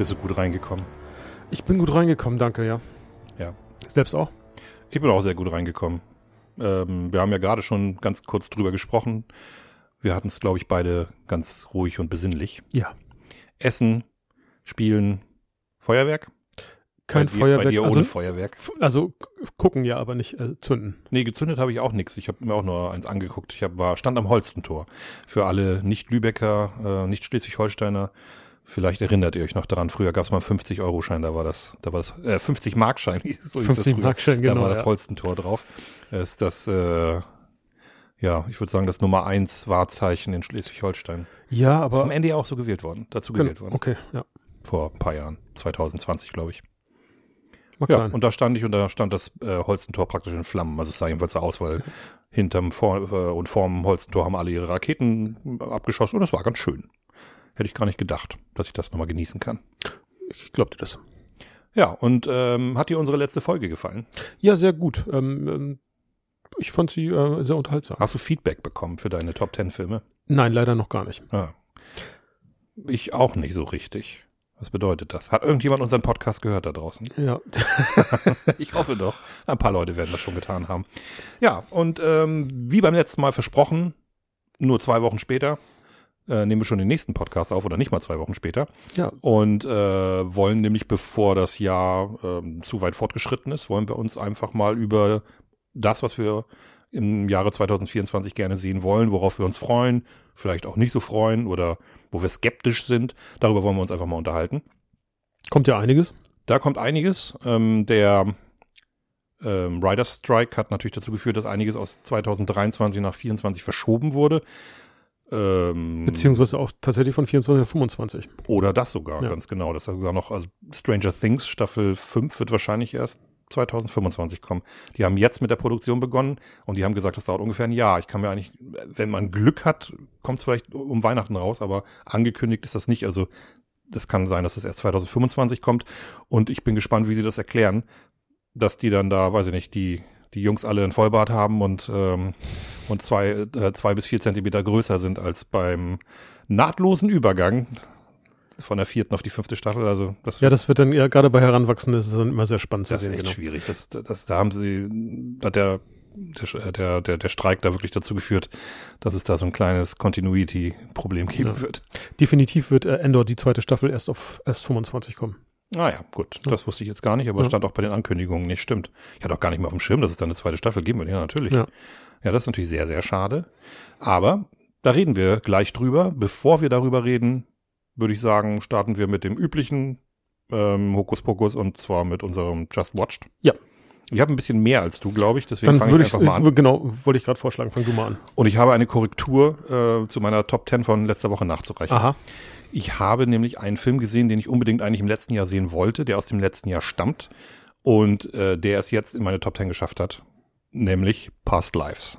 Bist du gut reingekommen? ich bin gut reingekommen, danke, ja. Ja. Selbst auch? Ich bin auch sehr gut reingekommen. Ähm, wir haben ja gerade schon ganz kurz drüber gesprochen. Wir hatten es, glaube ich, beide ganz ruhig und besinnlich. Ja. Essen, Spielen, Feuerwerk? Kein bei dir, Feuerwerk. Bei dir also, ohne Feuerwerk? f- also gucken ja, aber nicht äh, zünden. Nee, gezündet habe ich auch nichts. Ich habe mir auch nur eins angeguckt. Ich hab, war stand am Holstentor. Für alle Nicht-Lübecker, äh, Nicht-Schleswig-Holsteiner. Vielleicht erinnert ihr euch noch daran. Früher gab es mal einen 50-Euro-Schein. Da war das, da war das äh, 50-Mark-Schein. So hieß das 50 früher. Markschein, Da genau. war das ja. Holstentor drauf. Das ist das, äh, ja, ich würde sagen, das Nummer eins Wahrzeichen in Schleswig-Holstein. ja, Ist vom aber. NDR auch so gewählt worden, dazu Genau, gewählt worden. Okay, ja. Vor ein paar Jahren. 2020, glaube ich. Mag Ja, sein. und da stand ich und da stand das äh, Holstentor praktisch in Flammen. Also es sah jedenfalls so aus, weil hinterm vor, äh, und vorm Holstentor haben alle ihre Raketen abgeschossen und das war ganz schön. Hätte ich gar nicht gedacht, dass ich das nochmal genießen kann. Ich glaub dir das. Ja, und ähm, hat dir unsere letzte Folge gefallen? Ja, sehr gut. Ähm, ähm, ich fand sie äh, sehr unterhaltsam. Hast du Feedback bekommen für deine Top 10 Filme? Nein, leider noch gar nicht. Ja. Ich auch nicht so richtig. Was bedeutet das? Hat irgendjemand unseren Podcast gehört da draußen? Ja. Ich hoffe doch. Ein paar Leute werden das schon getan haben. Ja, und ähm, wie beim letzten Mal versprochen, nur zwei Wochen später, äh, nehmen wir schon den nächsten Podcast auf oder nicht mal zwei Wochen später. Ja. Und äh, wollen nämlich, bevor das Jahr ähm, zu weit fortgeschritten ist, wollen wir uns einfach mal über das, was wir im Jahre 2024 gerne sehen wollen, worauf wir uns freuen, vielleicht auch nicht so freuen oder wo wir skeptisch sind, darüber wollen wir uns einfach mal unterhalten. Kommt ja einiges. Da kommt einiges. Ähm, der ähm, Riders Strike hat natürlich dazu geführt, dass einiges aus 2023 nach 24 verschoben wurde. Ähm, Beziehungsweise auch tatsächlich von 24 auf 25. oder das sogar, Ja. ganz genau. Das ist sogar noch, also Stranger Things Staffel 5 wird wahrscheinlich erst 2025 kommen. Die haben jetzt mit der Produktion begonnen und die haben gesagt, das dauert ungefähr ein Jahr. Ich kann mir eigentlich, wenn man Glück hat, kommt es vielleicht um Weihnachten raus, aber angekündigt ist das nicht. Also das kann sein, dass es erst 2025 kommt und ich bin gespannt, wie sie das erklären, dass die dann da, weiß ich nicht, die die Jungs alle ein Vollbart haben und ähm, und zwei äh, zwei bis vier Zentimeter größer sind als beim nahtlosen Übergang von der vierten auf die fünfte Staffel. Also das Ja, das wird dann ja gerade bei Heranwachsenden ist es dann immer sehr spannend zu das ist sehen. echt Genau. schwierig. Das, das, da haben sie, hat der, der, der, der, der Streik da wirklich dazu geführt, dass es da so ein kleines Continuity-Problem geben Ja. wird. Definitiv wird äh, Endor die zweite Staffel erst auf erst 25 kommen. Naja, gut, Ja. das wusste ich jetzt gar nicht, aber Ja. stand auch bei den Ankündigungen nicht, stimmt. Ich hatte auch gar nicht mehr auf dem Schirm, dass es da eine zweite Staffel geben wird. Ja, natürlich. Ja. ja, das ist natürlich sehr, sehr schade. Aber da reden wir gleich drüber. Bevor wir darüber reden, würde ich sagen, starten wir mit dem üblichen ähm, Hokuspokus und zwar mit unserem Just Watched. Ja. Ich habe ein bisschen mehr als du, glaube ich, deswegen Dann fange würde ich ich, einfach mal an. genau, wollte ich gerade vorschlagen, fang du mal an. Und ich habe eine Korrektur äh, zu meiner Top 10 von letzter Woche nachzureichen. Aha. Ich habe nämlich einen Film gesehen, den ich unbedingt eigentlich im letzten Jahr sehen wollte, der aus dem letzten Jahr stammt und äh, der es jetzt in meine Top 10 geschafft hat, nämlich Past Lives.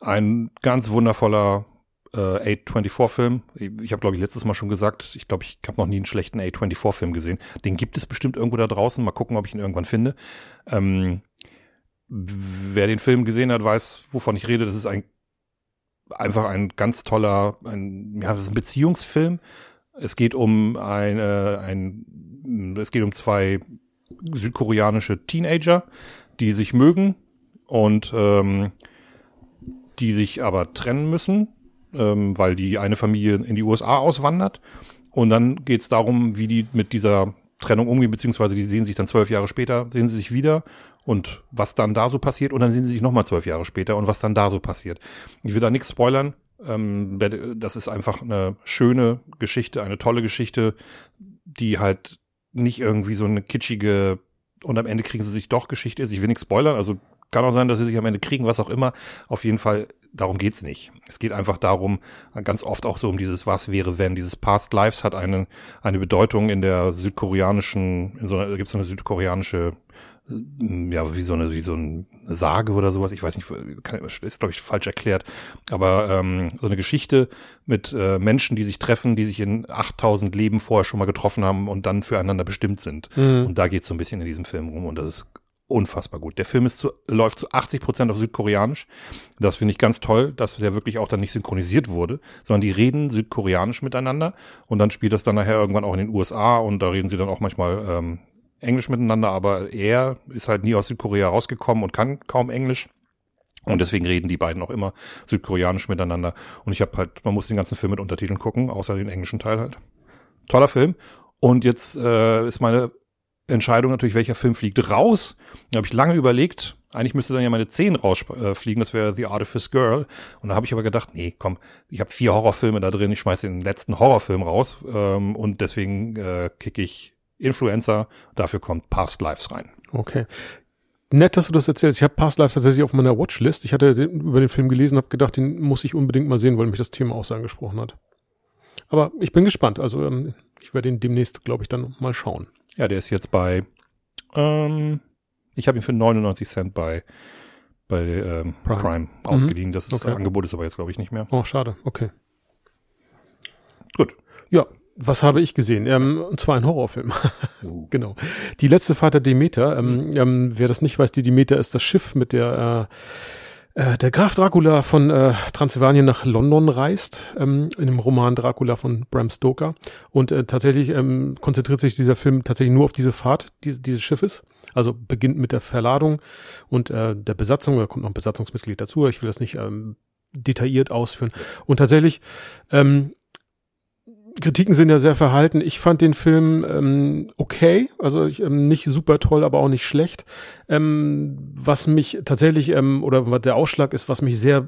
Ein ganz wundervoller äh, A24-Film. Ich, ich habe, glaube ich, letztes Mal schon gesagt, ich glaube, ich habe noch nie einen schlechten A24-Film gesehen. Den gibt es bestimmt irgendwo da draußen. Mal gucken, ob ich ihn irgendwann finde. Ähm, wer den Film gesehen hat, weiß, wovon ich rede. Das ist ein einfach ein ganz toller, ein, ja, das ist ein Beziehungsfilm. Es geht um eine, ein, es geht um zwei südkoreanische Teenager, die sich mögen und ähm, die sich aber trennen müssen, ähm, weil die eine Familie in die USA auswandert. Und dann geht es darum, wie die mit dieser Trennung umgehen, beziehungsweise die sehen sich dann zwölf Jahre später, sehen sie sich wieder und was dann da so passiert und dann sehen sie sich nochmal zwölf Jahre später und was dann da so passiert. Ich will da nichts spoilern. Ähm, das ist einfach eine schöne Geschichte, eine tolle Geschichte, die halt nicht irgendwie so eine kitschige und am Ende kriegen sie sich doch Geschichte ist. Ich will nichts spoilern, also kann auch sein, dass sie sich am Ende kriegen, was auch immer. Auf jeden Fall, darum geht's nicht. Es geht einfach darum, ganz oft auch so um dieses Was wäre, wenn. Dieses Past Lives hat eine, eine Bedeutung in der südkoreanischen, in so einer, da gibt's so eine südkoreanische, äh, ja, wie so eine, wie so eine Sage oder sowas. Ich weiß nicht, kann, ist glaube ich falsch erklärt. Aber ähm, so eine Geschichte mit äh, Menschen, die sich treffen, die sich in 8000 Leben vorher schon mal getroffen haben und dann füreinander bestimmt sind. Mhm. Und da geht's so ein bisschen in diesem Film rum und das ist unfassbar gut. Der Film ist zu, läuft zu 80 Prozent auf Südkoreanisch. Das finde ich ganz toll, dass der wirklich auch dann nicht synchronisiert wurde, sondern die reden Südkoreanisch miteinander und dann spielt das dann nachher irgendwann auch in den USA und da reden sie dann auch manchmal ähm, Englisch miteinander, aber er ist halt nie aus Südkorea rausgekommen und kann kaum Englisch. Und deswegen reden die beiden auch immer südkoreanisch miteinander. Und ich habe halt, man muss den ganzen Film mit Untertiteln gucken, außer den englischen Teil halt. Toller Film. Und jetzt äh, ist meine Entscheidung natürlich, welcher Film fliegt raus. Da habe ich lange überlegt. Eigentlich müsste dann ja meine 10 rausfliegen, das wäre The Artifice Girl. Und da habe ich aber gedacht, nee, komm, ich habe vier Horrorfilme da drin, ich schmeiße den letzten Horrorfilm raus. Ähm, und deswegen äh, kicke ich Influencer, dafür kommt Past Lives rein. Okay. Nett, dass du das erzählst. Ich habe Past Lives tatsächlich auf meiner Watchlist. Ich hatte den, über den Film gelesen, habe gedacht, den muss ich unbedingt mal sehen, weil mich das Thema auch so angesprochen hat. Aber ich bin gespannt. Also ähm, ich werde ihn demnächst, glaube ich, dann mal schauen. Ja, der ist jetzt bei, ähm, ich habe ihn für 99 Cent bei bei ähm, Prime, Prime ausgeliehen. Mhm. Das ist, okay. Angebot ist aber jetzt, glaube ich, nicht mehr. Oh, schade. Okay. Gut. Ja, was habe ich gesehen? Ähm, und zwar ein Horrorfilm. uh. genau. Die letzte Fahrt der Demeter. Ähm, ähm, wer das nicht weiß, die Demeter ist das Schiff, mit der äh, äh, der Graf Dracula von äh, Transsilvanien nach London reist, ähm, in dem Roman Dracula von Bram Stoker. Und äh, tatsächlich ähm, konzentriert sich dieser Film tatsächlich nur auf diese Fahrt diese, dieses Schiffes. Also beginnt mit der Verladung und äh, der Besatzung, da kommt noch ein Besatzungsmitglied dazu, ich will das nicht ähm, detailliert ausführen. Und tatsächlich ähm, Kritiken sind ja sehr verhalten. Ich fand den Film ähm, okay, also ich, ähm, nicht super toll, aber auch nicht schlecht. Ähm, was mich tatsächlich ähm, oder was der Ausschlag ist, was mich sehr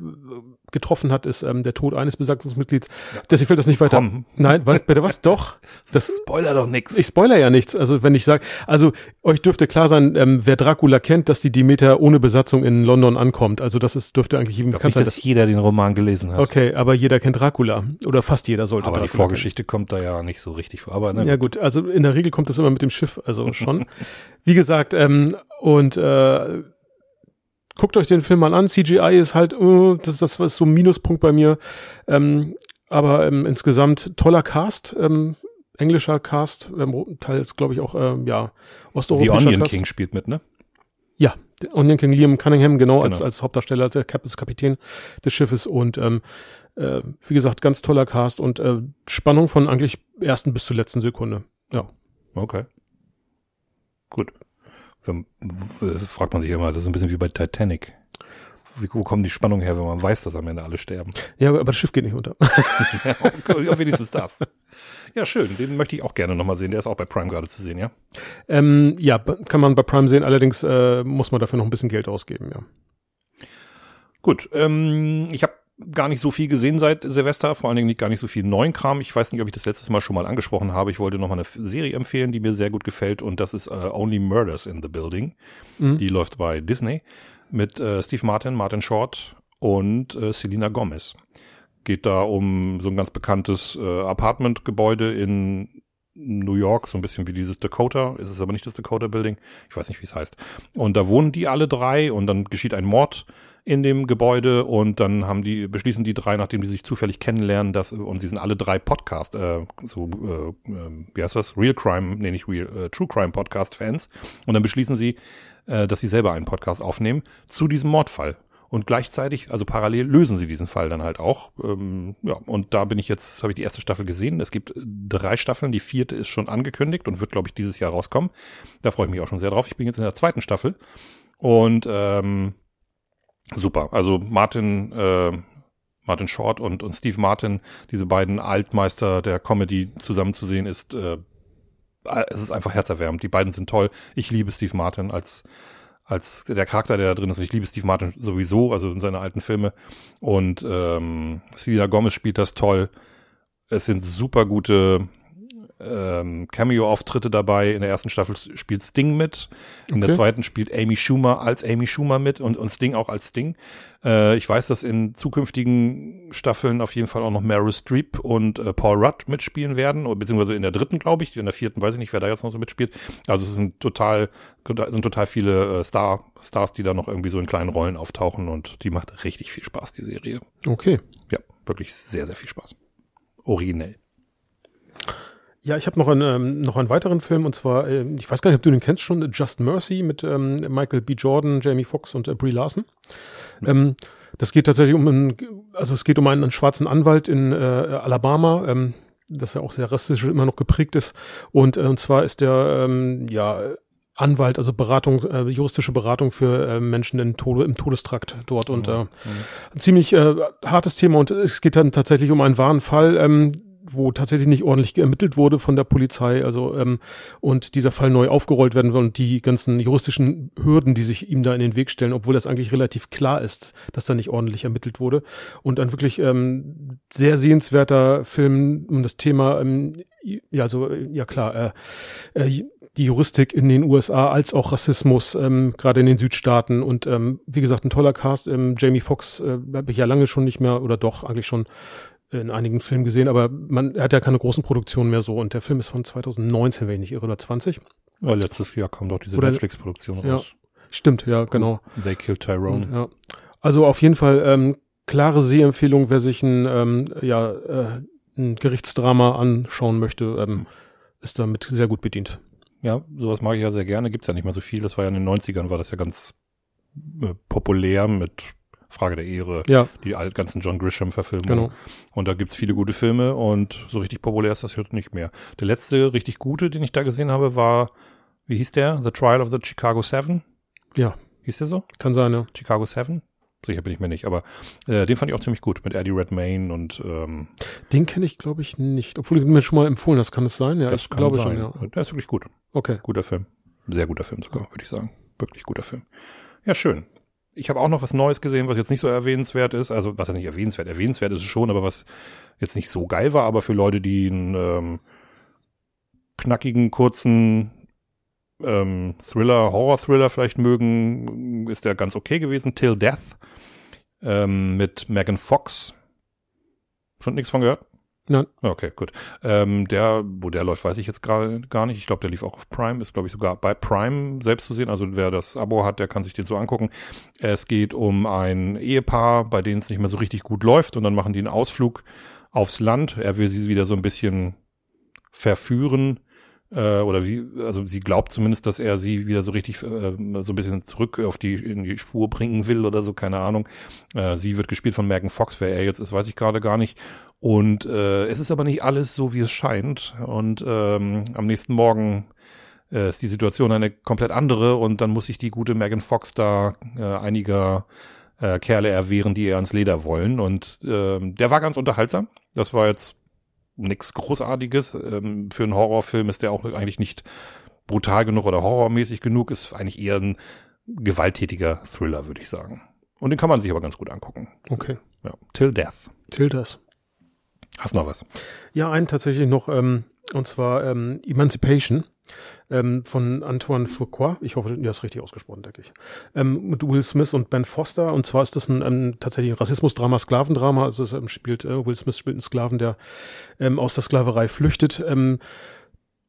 getroffen hat, ist ähm, der Tod eines Besatzungsmitglieds. Ja. Deswegen fällt das nicht weiter. Komm. Nein, was bitte was? Doch. Das spoiler doch nix. Ich spoiler ja nichts. Also wenn ich sage, also euch dürfte klar sein, ähm, wer Dracula kennt, dass die Demeter ohne Besatzung in London ankommt. Also das ist dürfte eigentlich jedem bekannt sein. dass jeder den Roman gelesen hat. Okay, aber jeder kennt Dracula oder fast jeder sollte. Aber Dracula die Vorgeschichte kennen. kommt da ja nicht so richtig vor. Aber ne, ja gut, also in der Regel kommt das immer mit dem Schiff, also schon. Wie gesagt, ähm, und äh, guckt euch den Film mal an. CGI ist halt, uh, das, das ist so ein Minuspunkt bei mir. Ähm, aber ähm, insgesamt toller Cast, ähm, englischer Cast, ähm, teils glaube ich auch, ähm, ja, osteuropäischer The Onion Cast. King spielt mit, ne? Ja, Onion King Liam Cunningham, genau, genau. als, als Hauptdarsteller, als, als Kapitän des Schiffes und ähm, äh, wie gesagt, ganz toller Cast und äh, Spannung von eigentlich ersten bis zur letzten Sekunde. Ja. Okay. Gut fragt man sich immer, das ist ein bisschen wie bei Titanic. Wie, wo kommen die Spannungen her, wenn man weiß, dass am Ende alle sterben? Ja, aber das Schiff geht nicht unter. ja, wenigstens das. Ja, schön. Den möchte ich auch gerne nochmal sehen. Der ist auch bei Prime gerade zu sehen, ja? Ähm, ja, kann man bei Prime sehen. Allerdings äh, muss man dafür noch ein bisschen Geld ausgeben, ja. Gut. Ähm, ich habe gar nicht so viel gesehen seit Silvester, vor allen Dingen nicht gar nicht so viel neuen Kram. Ich weiß nicht, ob ich das letztes Mal schon mal angesprochen habe. Ich wollte noch mal eine Serie empfehlen, die mir sehr gut gefällt und das ist uh, Only Murders in the Building. Mhm. Die läuft bei Disney mit uh, Steve Martin, Martin Short und uh, Selena Gomez. Geht da um so ein ganz bekanntes Apartmentgebäude in New York, so ein bisschen wie dieses Dakota, ist es aber nicht das Dakota Building, ich weiß nicht, wie es heißt. Und da wohnen die alle drei und dann geschieht ein Mord in dem Gebäude und dann haben die, beschließen die drei, nachdem die sich zufällig kennenlernen, dass, und sie sind alle drei Podcast, äh, so, äh, äh, wie heißt das? Real Crime, nee, nicht Real, äh, True Crime Podcast Fans. Und dann beschließen sie, äh, dass sie selber einen Podcast aufnehmen zu diesem Mordfall. Und gleichzeitig, also parallel lösen sie diesen Fall dann halt auch. Ähm, ja, und da bin ich jetzt, habe ich die erste Staffel gesehen. Es gibt drei Staffeln, die vierte ist schon angekündigt und wird, glaube ich, dieses Jahr rauskommen. Da freue ich mich auch schon sehr drauf. Ich bin jetzt in der zweiten Staffel. Und ähm, super. Also Martin, äh, Martin Short und, und Steve Martin, diese beiden Altmeister der Comedy zusammenzusehen, ist äh, es ist einfach herzerwärmend. Die beiden sind toll. Ich liebe Steve Martin als als der Charakter, der da drin ist. Und ich liebe Steve Martin sowieso, also in seine alten Filme. Und ähm, Selena Gomez spielt das toll. Es sind super gute ähm, Cameo-Auftritte dabei. In der ersten Staffel spielt Sting mit. In okay. der zweiten spielt Amy Schumer als Amy Schumer mit und, und Sting auch als Sting. Äh, ich weiß, dass in zukünftigen Staffeln auf jeden Fall auch noch Meryl Streep und äh, Paul Rudd mitspielen werden, beziehungsweise in der dritten, glaube ich. In der vierten weiß ich nicht, wer da jetzt noch so mitspielt. Also es sind total, sind total viele äh, Star, Stars, die da noch irgendwie so in kleinen Rollen auftauchen und die macht richtig viel Spaß, die Serie. Okay. Ja, wirklich sehr, sehr viel Spaß. Originell. Ja, ich habe noch, einen, ähm, noch einen weiteren Film und zwar, äh, ich weiß gar nicht, ob du den kennst schon, Just Mercy mit ähm, Michael B. Jordan, Jamie Foxx und äh, Brie Larson. Ähm, das geht tatsächlich um einen, also es geht um einen, einen schwarzen Anwalt in äh, Alabama, ähm, das ja auch sehr rassistisch immer noch geprägt ist. Und, äh, und zwar ist der ähm, ja Anwalt, also Beratung, äh, juristische Beratung für äh, Menschen in Tode, im Todestrakt dort und äh, ein ziemlich äh, hartes Thema und es geht dann tatsächlich um einen wahren Fall. Ähm, wo tatsächlich nicht ordentlich ermittelt wurde von der Polizei, also ähm, und dieser Fall neu aufgerollt werden will und die ganzen juristischen Hürden, die sich ihm da in den Weg stellen, obwohl das eigentlich relativ klar ist, dass da nicht ordentlich ermittelt wurde. Und ein wirklich ähm, sehr sehenswerter Film um das Thema, ähm, ja also ja klar, äh, äh, die Juristik in den USA als auch Rassismus, ähm, gerade in den Südstaaten. Und ähm, wie gesagt ein toller Cast. Ähm, Jamie Foxx äh, habe ich ja lange schon nicht mehr oder doch eigentlich schon in einigen Filmen gesehen, aber man hat ja keine großen Produktionen mehr so und der Film ist von 2019, wenn ich nicht irre, oder 20. Ja, letztes Jahr kam doch diese Netflix-Produktion Ja, raus. stimmt, ja, genau. They Killed Tyrone. Ja. Also auf jeden Fall ähm, klare Sehempfehlung, wer sich ein, ähm, ja, äh, ein Gerichtsdrama anschauen möchte, ähm, ist damit sehr gut bedient. Ja, sowas mag ich ja sehr gerne. Gibt's ja nicht mehr so viel. Das war ja in den 90ern, war das ja ganz äh, populär mit Frage der Ehre, Ja, die ganzen John Grisham-Verfilmungen. genau. Und da gibt's viele gute Filme und so richtig populär ist das heute nicht mehr. Der letzte richtig gute, den ich da gesehen habe, war, wie hieß der? The Trial of the Chicago Seven? Ja, Hieß der so? kann sein, ja. Chicago Seven? Sicher bin ich mir nicht, aber äh, den fand ich auch ziemlich gut mit Eddie Redmayne und ähm, Den kenne ich, glaube ich, nicht. Obwohl du mir schon mal empfohlen hast, kann es sein? Ja, das ich kann glaube sein. schon, ja. Der ist wirklich gut. Okay. Guter Film. Sehr guter Film sogar, würde ich sagen. Wirklich guter Film. Ja, schön. Ich habe auch noch was Neues gesehen, was jetzt nicht so erwähnenswert ist. Also, was ist nicht erwähnenswert? Erwähnenswert ist es schon, aber was jetzt nicht so geil war, aber für Leute, die einen ähm, knackigen, kurzen ähm, Thriller, Horror-Thriller vielleicht mögen, ist der ganz okay gewesen. Till Death ähm, mit Megan Fox. Schon nichts von gehört? Nein. Okay, gut. Ähm, der, wo der läuft, weiß ich jetzt gerade gar nicht. Ich glaube, der lief auch auf Prime, ist glaube ich sogar bei Prime selbst zu sehen. Also wer das Abo hat, der kann sich den so angucken. Es geht um ein Ehepaar, bei denen es nicht mehr so richtig gut läuft und dann machen die einen Ausflug aufs Land. Er will sie wieder so ein bisschen verführen äh, oder wie, also sie glaubt zumindest, dass er sie wieder so richtig äh, so ein bisschen zurück auf die in die Spur bringen will oder so, keine Ahnung. Äh, sie wird gespielt von Megan Fox, wer er jetzt ist, weiß ich gerade gar nicht. Und äh, es ist aber nicht alles so, wie es scheint. Und ähm, am nächsten Morgen äh, ist die Situation eine komplett andere und dann muss sich die gute Megan Fox da äh, einiger äh, Kerle erwehren, die ihr ans Leder wollen. Und ähm, der war ganz unterhaltsam. Das war jetzt nichts Großartiges. Ähm, für einen Horrorfilm ist der auch eigentlich nicht brutal genug oder horrormäßig genug. Ist eigentlich eher ein gewalttätiger Thriller, würde ich sagen. Und den kann man sich aber ganz gut angucken. Okay. Ja. Till Death. Tildas. Hast noch was? Ja, einen tatsächlich noch, ähm, und zwar ähm, Emancipation ähm, von Antoine Fuqua. Ich hoffe, du hast richtig ausgesprochen, denke ich. Ähm, mit Will Smith und Ben Foster. Und zwar ist das ein ähm, tatsächlich ein Rassismusdrama, Sklavendrama. Also es ähm, spielt, äh, Will Smith spielt einen Sklaven, der ähm, aus der Sklaverei flüchtet. Ähm,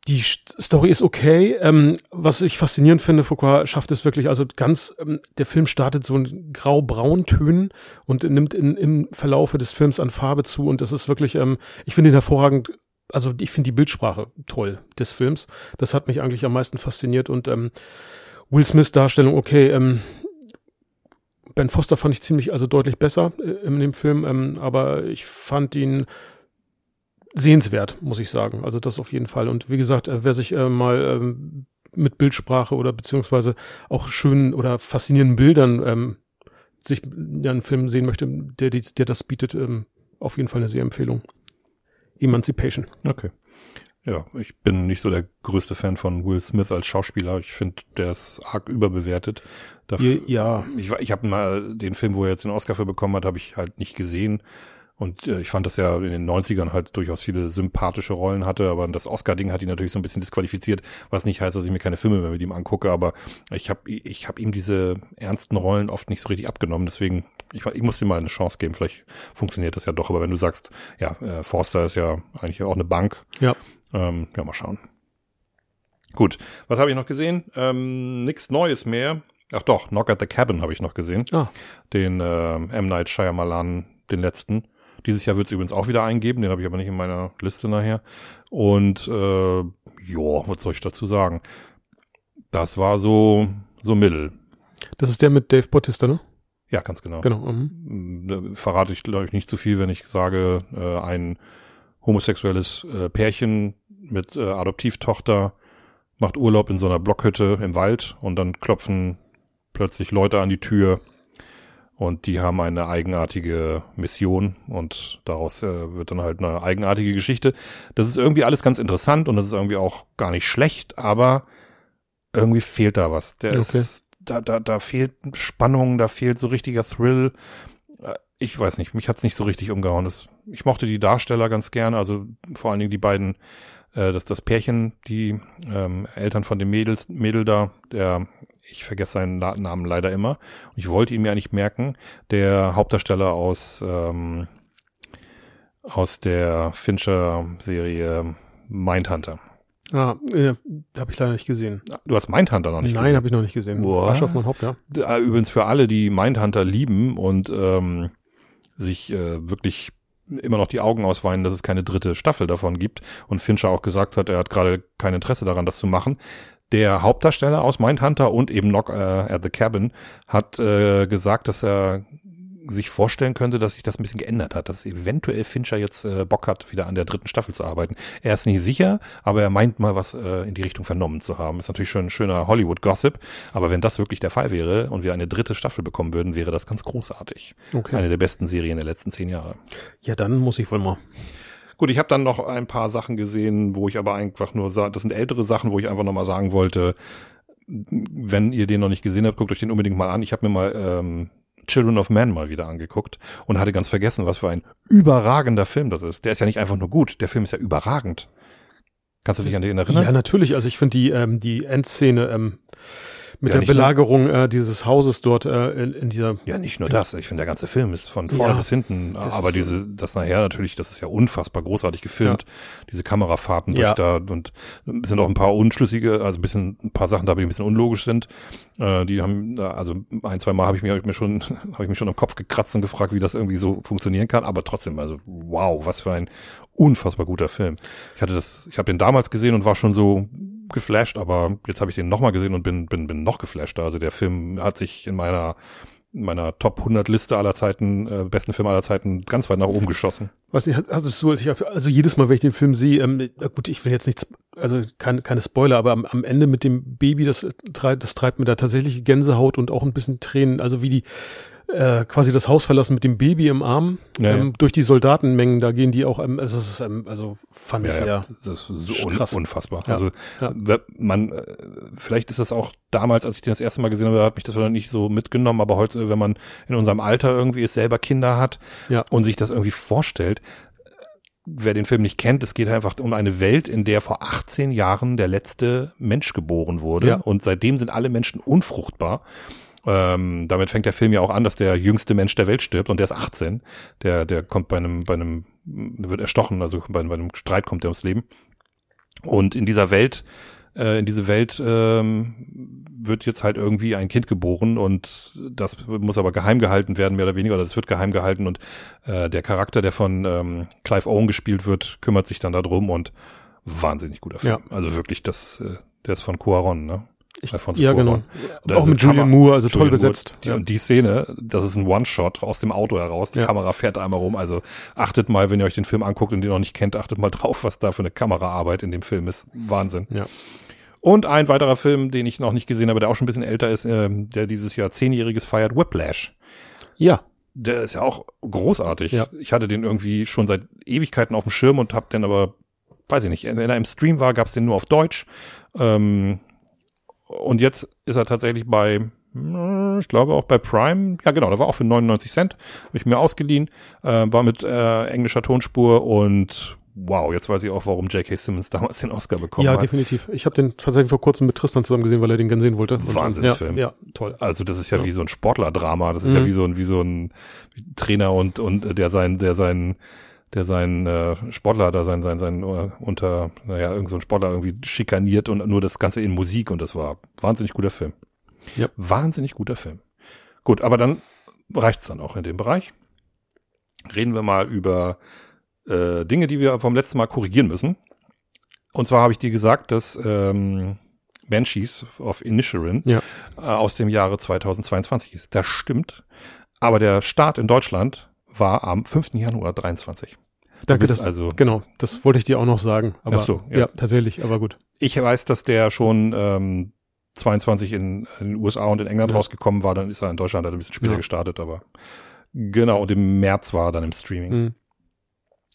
die St- Story ist okay. Ähm, was ich faszinierend finde, Foucault schafft es wirklich, also ganz, ähm, der Film startet so in grau-braun Tönen und nimmt in, im Verlaufe des Films an Farbe zu und das ist wirklich, ähm, ich finde ihn hervorragend, also ich finde die Bildsprache toll des Films. Das hat mich eigentlich am meisten fasziniert und ähm, Will Smiths Darstellung, okay, ähm, Ben Foster fand ich ziemlich, also deutlich besser äh, in dem Film, ähm, aber ich fand ihn sehenswert, muss ich sagen. Also das auf jeden Fall. Und wie gesagt, äh, wer sich äh, mal ähm, mit Bildsprache oder beziehungsweise auch schönen oder faszinierenden Bildern ähm, sich ja, einen Film sehen möchte, der, der das bietet, ähm, auf jeden Fall eine Sehempfehlung. Emancipation. Okay. Ja, ich bin nicht so der größte Fan von Will Smith als Schauspieler. Ich finde, der ist arg überbewertet. Dafür, Ja, Ich, ich habe mal den Film, wo er jetzt den Oscar für bekommen hat, habe ich halt nicht gesehen. Und äh, ich fand, dass er in den 90ern halt durchaus viele sympathische Rollen hatte, aber das Oscar-Ding hat ihn natürlich so ein bisschen disqualifiziert, was nicht heißt, dass ich mir keine Filme mehr mit ihm angucke, aber ich habe ich hab ihm diese ernsten Rollen oft nicht so richtig abgenommen, deswegen, ich, ich muss ihm mal eine Chance geben, vielleicht funktioniert das ja doch, aber wenn du sagst, ja, äh, Forster ist ja eigentlich auch eine Bank, ja. ähm, ja, mal schauen. Gut, was habe ich noch gesehen? Ähm, nix Neues mehr. Ach doch, Knock at the Cabin habe ich noch gesehen Ah, den äh, M. Night Shyamalan, den letzten. Dieses Jahr wird es übrigens auch wieder eingeben, den habe ich aber nicht in meiner Liste nachher. Und äh, ja, was soll ich dazu sagen? Das war so, so mittel. Das ist der mit Dave Bautista, ne? Ja, ganz genau. Genau. Mhm. Äh, Verrate ich, glaube ich, nicht zu viel, wenn ich sage, äh, ein homosexuelles äh, Pärchen mit äh, Adoptivtochter macht Urlaub in so einer Blockhütte im Wald und dann klopfen plötzlich Leute an die Tür und die haben eine eigenartige Mission und daraus äh, wird dann halt eine eigenartige Geschichte. Das ist irgendwie alles ganz interessant und das ist irgendwie auch gar nicht schlecht, aber irgendwie fehlt da was. Der okay. ist, da, da, da fehlt Spannung, da fehlt so richtiger Thrill. Äh, ich weiß nicht, mich hat's nicht so richtig umgehauen. Das, ich mochte die Darsteller ganz gerne, also vor allen Dingen die beiden, äh, das, das Pärchen, die ähm, Eltern von dem Mädels, Mädel da, der ich vergesse seinen Namen leider immer. Und ich wollte ihn mir eigentlich merken, der Hauptdarsteller aus, ähm, aus der Fincher-Serie Mindhunter. Ah, äh, habe ich leider nicht gesehen. Du hast Mindhunter noch nicht Nein, gesehen? Nein, habe ich noch nicht gesehen. Rasch auf mein Haupt, ja. Äh, übrigens für alle, die Mindhunter lieben und ähm, sich äh, wirklich immer noch die Augen ausweinen, dass es keine dritte Staffel davon gibt. Und Fincher auch gesagt hat, er hat gerade kein Interesse daran, das zu machen. Der Hauptdarsteller aus Mindhunter und eben Knock äh, at the Cabin hat äh, gesagt, dass er sich vorstellen könnte, dass sich das ein bisschen geändert hat, dass eventuell Fincher jetzt äh, Bock hat, wieder an der dritten Staffel zu arbeiten. Er ist nicht sicher, aber er meint mal was äh, in die Richtung vernommen zu haben. Ist natürlich schon ein schöner Hollywood-Gossip, aber wenn das wirklich der Fall wäre und wir eine dritte Staffel bekommen würden, wäre das ganz großartig. Okay. Eine der besten Serien der letzten zehn Jahre. Ja, dann muss ich wohl mal. Gut, ich habe dann noch ein paar Sachen gesehen, wo ich aber einfach nur sage, das sind ältere Sachen, wo ich einfach nochmal sagen wollte, wenn ihr den noch nicht gesehen habt, guckt euch den unbedingt mal an. Ich habe mir mal ähm, Children of Man mal wieder angeguckt und hatte ganz vergessen, was für ein überragender Film das ist. Der ist ja nicht einfach nur gut, der Film ist ja überragend. Kannst du dich an den erinnern? Ja, natürlich. Also ich finde die, ähm, die Endszene, ähm, mit ja, der Belagerung äh, dieses Hauses dort äh, in, in dieser. Ja, nicht nur das. Ich finde, der ganze Film ist von vorne ja, bis hinten. Aber diese, das nachher natürlich, das ist ja unfassbar großartig gefilmt. Ja. Diese Kamerafahrten durch da und sind auch ein paar unschlüssige, also ein bisschen, ein paar Sachen da, die ein bisschen unlogisch sind. Äh, die haben, also ein, zwei Mal habe ich mir, hab ich mir schon, habe ich mir schon im Kopf gekratzt und gefragt, wie das irgendwie so funktionieren kann. Aber trotzdem, also wow, was für ein unfassbar guter Film. Ich hatte das, ich habe den damals gesehen und war schon so geflasht, aber jetzt habe ich den nochmal gesehen und bin, bin, bin noch geflasht. Also der Film hat sich in meiner in meiner Top 100 Liste aller Zeiten, äh, besten Film aller Zeiten, ganz weit nach oben geschossen. Was nicht, also so, ich hab, also jedes Mal, wenn ich den Film sehe, ähm, gut, ich will jetzt nichts, also kein, keine Spoiler, aber am, am Ende mit dem Baby, das treibt, das treibt mir da tatsächlich Gänsehaut und auch ein bisschen Tränen, also wie die, äh, quasi das Haus verlassen mit dem Baby im Arm. Ja, ähm, ja. Durch die Soldatenmengen, da gehen die auch, ähm, also, ist, ähm, also fand ja, ich sehr das ist so krass. unfassbar. Also man, äh, vielleicht ist das auch damals, als ich den das erste Mal gesehen habe, hat mich das nicht so mitgenommen, aber heute, wenn man in unserem Alter irgendwie ist, selber Kinder hat und sich das irgendwie vorstellt, wer den Film nicht kennt, es geht einfach um eine Welt, in der vor 18 Jahren der letzte Mensch geboren wurde ja. und seitdem sind alle Menschen unfruchtbar ähm, damit fängt der Film ja auch an, dass der jüngste Mensch der Welt stirbt und der ist 18. Der, der kommt bei einem, bei einem, wird erstochen, also bei, bei einem Streit kommt er ums Leben. Und in dieser Welt, äh, in diese Welt ähm, wird jetzt halt irgendwie ein Kind geboren und das muss aber geheim gehalten werden, mehr oder weniger, oder das wird geheim gehalten und äh, der Charakter, der von ähm, Clive Owen gespielt wird, kümmert sich dann darum und wahnsinnig guter Film. Ja. Also wirklich, das, äh, der ist von Cuaron, ne? Ich, Alfonso ja, genau. Da auch mit Julian Moore, also Julian toll besetzt. Die, ja. Und die Szene, das ist ein One-Shot aus dem Auto heraus. Die ja. Kamera fährt einmal rum. Also achtet mal, wenn ihr euch den Film anguckt und den noch nicht kennt, achtet mal drauf, was da für eine Kameraarbeit in dem Film ist. Wahnsinn. Ja. Und ein weiterer Film, den ich noch nicht gesehen habe, der auch schon ein bisschen älter ist, äh, der dieses Jahr zehnjähriges feiert, Whiplash. Ja. Der ist ja auch großartig. Ja. Ich hatte den irgendwie schon seit Ewigkeiten auf dem Schirm und hab den aber, weiß ich nicht, wenn er im Stream war, gab's den nur auf Deutsch. Ähm, und jetzt ist er tatsächlich bei, hm, ich glaube auch bei Prime. Ja, genau, da war auch für 99 Cent. Habe ich mir ausgeliehen. Äh, war mit äh, englischer Tonspur und wow, jetzt weiß ich auch, warum J.K. Simmons damals den Oscar bekommen ja, hat. Ja, definitiv. Ich habe den tatsächlich vor kurzem mit Tristan zusammen gesehen, weil er den gern sehen wollte. Wahnsinnsfilm. Ja, ja, toll. Also das ist ja, ja. wie so ein Sportlerdrama. Das ist mhm. ja wie so ein wie so ein Trainer und und der sein der sein der seinen äh, Sportler da sein sein sein uh, unter naja irgend so ein Sportler irgendwie schikaniert und nur das Ganze in Musik und das war wahnsinnig guter Film. Ja. Wahnsinnig guter Film. Gut, aber dann reicht's dann auch in dem Bereich. reden wir mal über äh, Dinge, die wir vom letzten Mal korrigieren müssen. Und zwar habe ich dir gesagt, dass ähm, Banshees of Inisherin Ja. äh, aus dem Jahre 2022 ist. Das stimmt. Aber der Start in Deutschland war am 5. Januar 23. Danke, das, also- genau, das wollte ich dir auch noch sagen. Aber, Ach so, ja. ja. tatsächlich, aber gut. Ich weiß, dass der schon ähm, 22 in, in den USA und in England Ja. rausgekommen war. Dann ist er in Deutschland ein bisschen später Ja. gestartet, aber genau. Und im März war er dann im Streaming. Mhm.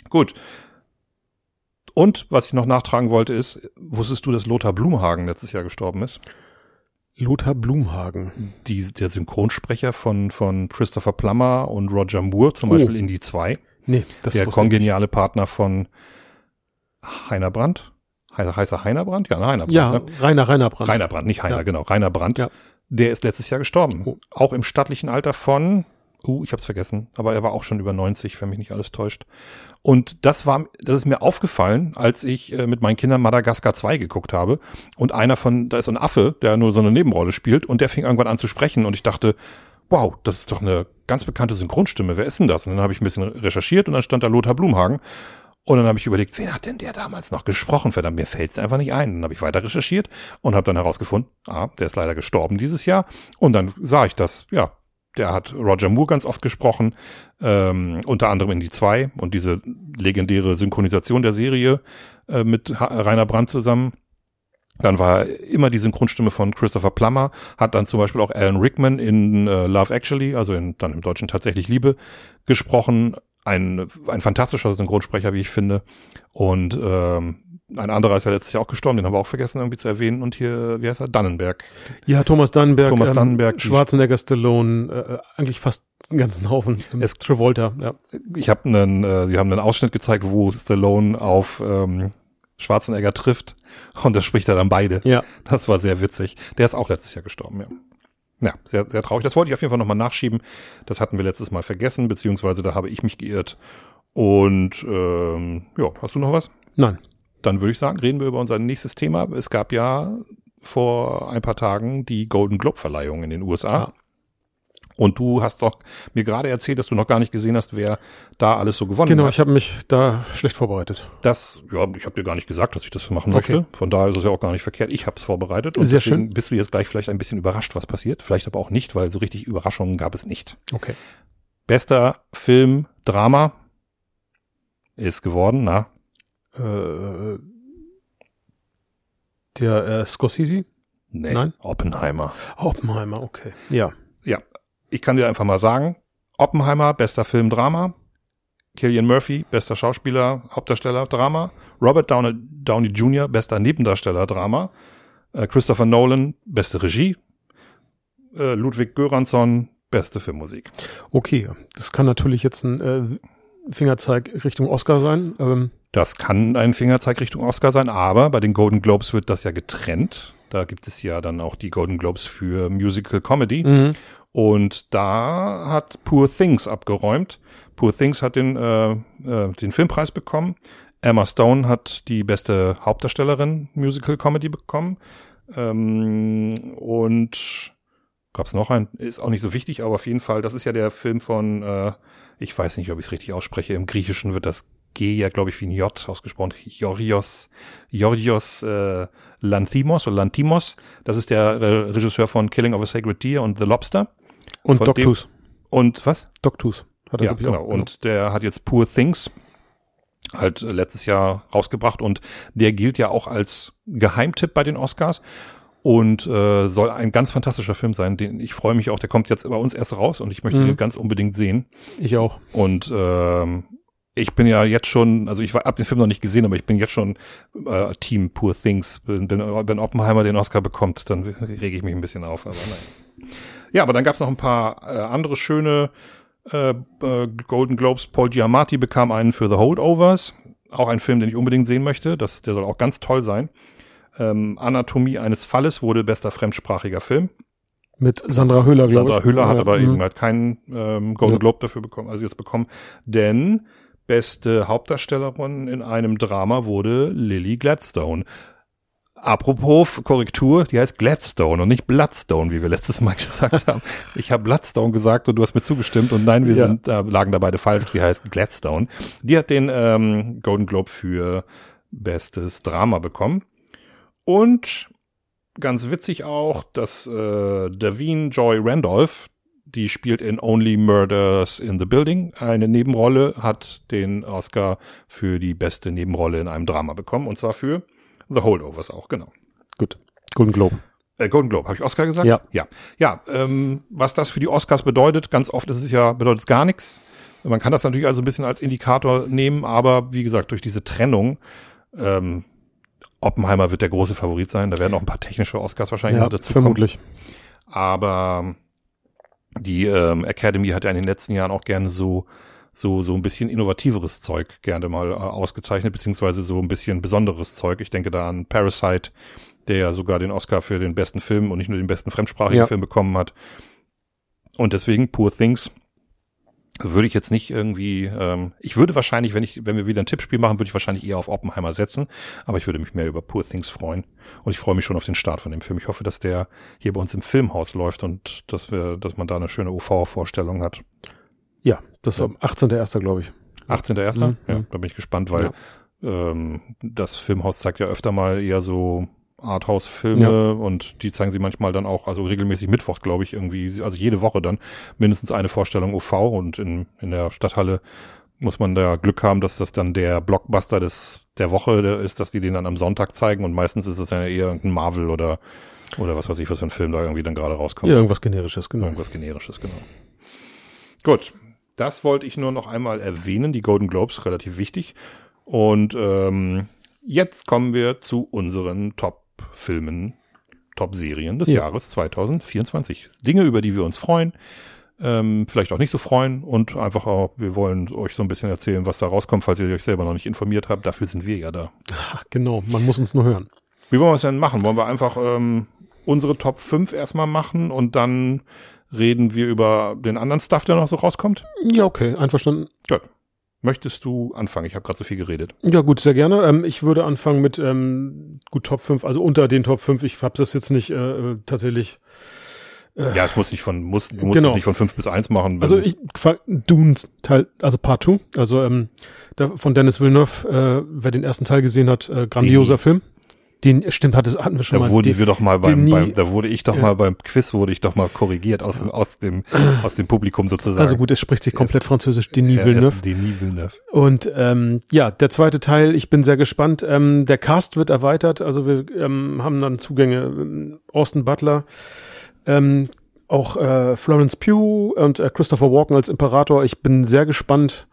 Gut. Und was ich noch nachtragen wollte ist, wusstest du, dass Lothar Blumhagen letztes Jahr gestorben ist? Lothar Blumhagen. Die, der Synchronsprecher von, von Christopher Plummer und Roger Moore, zum Oh. Beispiel in die zwei. Nee, das der wusste ich kongeniale Partner von Heiner Brandt. Heißt, heißt er Heiner Brandt? Ja, ne, Heiner Brandt. Ja, ne? Rainer Rainer Brandt. Rainer Brandt, nicht Heiner, Ja. genau. Rainer Brandt. Ja. Der ist letztes Jahr gestorben. Oh. Auch im stattlichen Alter von, uh, ich hab's vergessen, aber er war auch schon über 90, wenn mich nicht alles täuscht. Und das war, das ist mir aufgefallen, als ich äh, mit meinen Kindern Madagaskar 2 geguckt habe. Und einer von, da ist so ein Affe, der nur so eine Nebenrolle spielt und der fing irgendwann an zu sprechen und ich dachte, wow, das ist doch eine ganz bekannte Synchronstimme. Wer ist denn das? Und dann habe ich ein bisschen recherchiert und dann stand da Lothar Blumhagen. Und dann habe ich überlegt, wer hat denn der damals noch gesprochen? Verdammt, mir fällt's einfach nicht ein. Dann habe ich weiter recherchiert und habe dann herausgefunden, ah, der ist leider gestorben dieses Jahr. Und dann sah ich das, ja, der hat Roger Moore ganz oft gesprochen, ähm, unter anderem in die zwei und diese legendäre Synchronisation der Serie äh, mit Ha- Rainer Brandt zusammen. Dann war er immer die Synchronstimme von Christopher Plummer, hat dann zum Beispiel auch Alan Rickman in äh, Love Actually, also in, dann im Deutschen tatsächlich Liebe, gesprochen. Ein, ein fantastischer Synchronsprecher, wie ich finde. Und ähm, ein anderer ist ja letztes Jahr auch gestorben, den haben wir auch vergessen irgendwie zu erwähnen. Und hier, wie heißt er? Dannenberg. Ja, Thomas Dannenberg. ähm, Thomas Dannenberg, die- Schwarzenegger, Stallone, äh, eigentlich fast einen ganzen Haufen. Ähm, Es- Travolta, ja. Ich habe einen, äh, sie haben einen Ausschnitt gezeigt, wo Stallone auf ähm, Schwarzenegger trifft und da spricht er dann beide. Ja, Das war sehr witzig. Der ist auch letztes Jahr gestorben, ja. Ja, sehr, sehr traurig. Das wollte ich auf jeden Fall nochmal nachschieben. Das hatten wir letztes Mal vergessen, beziehungsweise da habe ich mich geirrt. Und ähm, ja, hast du noch was? nein. Dann würde ich sagen, reden wir über unser nächstes Thema. Es gab ja vor ein paar Tagen die Golden Globe Verleihung in den USA. Ja. Und du hast doch mir gerade erzählt, dass du noch gar nicht gesehen hast, wer da alles so gewonnen Genau, hat. ich habe mich da schlecht vorbereitet. Das, ja, ich habe dir gar nicht gesagt, dass ich das machen Okay. möchte. Von daher ist es ja auch gar nicht verkehrt. Ich habe es vorbereitet und Sehr schön. bist du jetzt gleich vielleicht ein bisschen überrascht, was passiert. Vielleicht aber auch nicht, weil so richtig Überraschungen gab es nicht. Okay. Bester Film Drama ist geworden, na, Äh, der äh, Scorsese? nee, Nein? Oppenheimer. Oppenheimer, okay. Ja. Ja, ich kann dir einfach mal sagen, Oppenheimer, bester Film Drama, Killian Murphy, bester Schauspieler, Hauptdarsteller Drama, Robert Downey, Downey Jr., bester Nebendarsteller Drama, äh, Christopher Nolan, beste Regie, äh, Ludwig Göransson, beste Filmmusik. Okay, das kann natürlich jetzt ein äh, Fingerzeig Richtung Oscar sein. Ähm, Das kann ein Fingerzeig Richtung Oscar sein, aber bei den Golden Globes wird das ja getrennt. Da gibt es ja dann auch die Golden Globes für Musical Comedy. mhm. Und da hat Poor Things abgeräumt. Poor Things hat den, äh, äh, den Filmpreis bekommen. Emma Stone hat die beste Hauptdarstellerin Musical Comedy bekommen. Ähm, und gab's noch einen? Ist auch nicht so wichtig, aber auf jeden Fall, das ist ja der Film von, äh, ich weiß nicht, ob ich es richtig ausspreche. Im Griechischen wird das G ja, glaube ich, wie ein J ausgesprochen. Yorios, Yorios äh, Lanthimos oder Lantimos. Das ist der äh, Regisseur von Killing of a Sacred Deer und The Lobster. Und Doctus. Und was? Doctus. Hat er, Ja, genau. auch. Und der hat jetzt Poor Things halt äh, letztes Jahr rausgebracht und der gilt ja auch als Geheimtipp bei den Oscars und äh, soll ein ganz fantastischer Film sein. Den ich freue mich auch. Der kommt jetzt bei uns erst raus und ich möchte Mhm. ihn ganz unbedingt sehen. Ich auch. Und ähm, ich bin ja jetzt schon, also ich habe den Film noch nicht gesehen, aber ich bin jetzt schon äh, Team Poor Things. Wenn, wenn Oppenheimer den Oscar bekommt, dann rege ich mich ein bisschen auf. Aber nein. Ja, aber dann gab es noch ein paar äh, andere schöne äh, äh, Golden Globes. Paul Giamatti bekam einen für The Holdovers. Auch ein Film, den ich unbedingt sehen möchte. Das, der soll auch ganz toll sein. Ähm, Anatomie eines Falles wurde bester fremdsprachiger Film. Mit Sandra Hüller, glaube ich. Sandra Hüller hat Ja, aber mhm. eben halt keinen ähm, Golden Ja. Globe dafür bekommen, also jetzt bekommen. Denn beste Hauptdarstellerin in einem Drama wurde Lily Gladstone. Apropos Korrektur, die heißt Gladstone und nicht Bloodstone, wie wir letztes Mal gesagt haben. Ich habe Bloodstone gesagt und du hast mir zugestimmt und nein, wir Ja. sind äh, lagen da beide falsch. Die heißt Gladstone. Die hat den ähm, Golden Globe für bestes Drama bekommen und ganz witzig auch, dass äh, Davine Joy Randolph, die spielt in Only Murders in the Building eine Nebenrolle, hat den Oscar für die beste Nebenrolle in einem Drama bekommen und zwar für The Holdovers auch, genau. Gut. Golden Globe. Äh, Golden Globe, habe ich Oscar gesagt? Ja. Ja, ja ähm, was das für die Oscars bedeutet, ganz oft ist es ja, bedeutet es gar nichts. Man kann das natürlich also ein bisschen als Indikator nehmen, aber wie gesagt, durch diese Trennung, ähm, Oppenheimer wird der große Favorit sein. Da werden auch ein paar technische Oscars wahrscheinlich Ja, dazu kommen. vermutlich. Aber die ähm, Academy hat ja in den letzten Jahren auch gerne so so so ein bisschen innovativeres Zeug gerne mal äh, ausgezeichnet beziehungsweise so ein bisschen besonderes Zeug. Ich denke da an Parasite, der ja sogar den Oscar für den besten Film und nicht nur den besten fremdsprachigen Ja. Film bekommen hat. Und deswegen Poor Things würde ich jetzt nicht irgendwie, ähm, ich würde wahrscheinlich, wenn ich, wenn wir wieder ein Tippspiel machen, würde ich wahrscheinlich eher auf Oppenheimer setzen, aber ich würde mich mehr über Poor Things freuen. Und ich freue mich schon auf den Start von dem Film. Ich hoffe, dass der hier bei uns im Filmhaus läuft und dass wir, dass man da eine schöne UV-Vorstellung hat. Ja, das ist am 18.01. glaube ich. 18.01. Mhm. Ja, da bin ich gespannt, weil ähm, das Filmhaus zeigt ja öfter mal eher so Arthouse-Filme Ja. und die zeigen sie manchmal dann auch, also regelmäßig Mittwoch, glaube ich, irgendwie, also jede Woche dann mindestens eine Vorstellung UV und in, in der Stadthalle muss man da Glück haben, dass das dann der Blockbuster des, der Woche ist, dass die den dann am Sonntag zeigen und meistens ist es ja eher irgendein Marvel oder, oder was weiß ich, was für ein Film da irgendwie dann gerade rauskommt. Ja, irgendwas Generisches, genau. Irgendwas Generisches, genau. Gut, das wollte ich nur noch einmal erwähnen. Die Golden Globes, relativ wichtig. Und ähm, jetzt kommen wir zu unseren Top-Filmen, Top-Serien des Ja. Jahres 2024. Dinge, über die wir uns freuen, ähm, vielleicht auch nicht so freuen und einfach auch, wir wollen euch so ein bisschen erzählen, was da rauskommt, falls ihr euch selber noch nicht informiert habt. Dafür sind wir ja da. Ach, genau, man muss uns nur hören. Wie wollen wir es denn machen? Wollen wir einfach ähm, unsere Top 5 erstmal machen und dann reden wir über den anderen Stuff, der noch so rauskommt? Ja, okay, einverstanden. Gut. Möchtest du anfangen? Ich habe gerade so viel geredet. Ja, gut, sehr gerne. Ähm, ich würde anfangen mit ähm, gut Top 5, also unter den Top 5. Ich habe das jetzt nicht äh, äh, tatsächlich. Ja, es muss nicht von, muss, du musst Genau. es nicht von 5 bis 1 machen. Also ich Dune Teil, also Part 2, also ähm, da, von Dennis Villeneuve, äh, wer den ersten Teil gesehen hat, äh, grandioser Denis. Film. Den stimmt, hat es hatten wir schon da mal. wurden Den- wir doch mal beim, beim, da wurde ich doch Ja. mal beim Quiz wurde ich doch mal korrigiert aus, dem aus dem, aus dem Publikum sozusagen. also gut, es spricht sich komplett französisch, Denis Villeneuve. erst Denis Villeneuve. Und ähm, ja, der zweite Teil, ich bin sehr gespannt. Ähm, der Cast wird erweitert, also wir ähm, haben dann Zugänge. ähm, Austin Butler, ähm, auch äh, Florence Pugh und äh, Christopher Walken als Imperator. Ich bin sehr gespannt,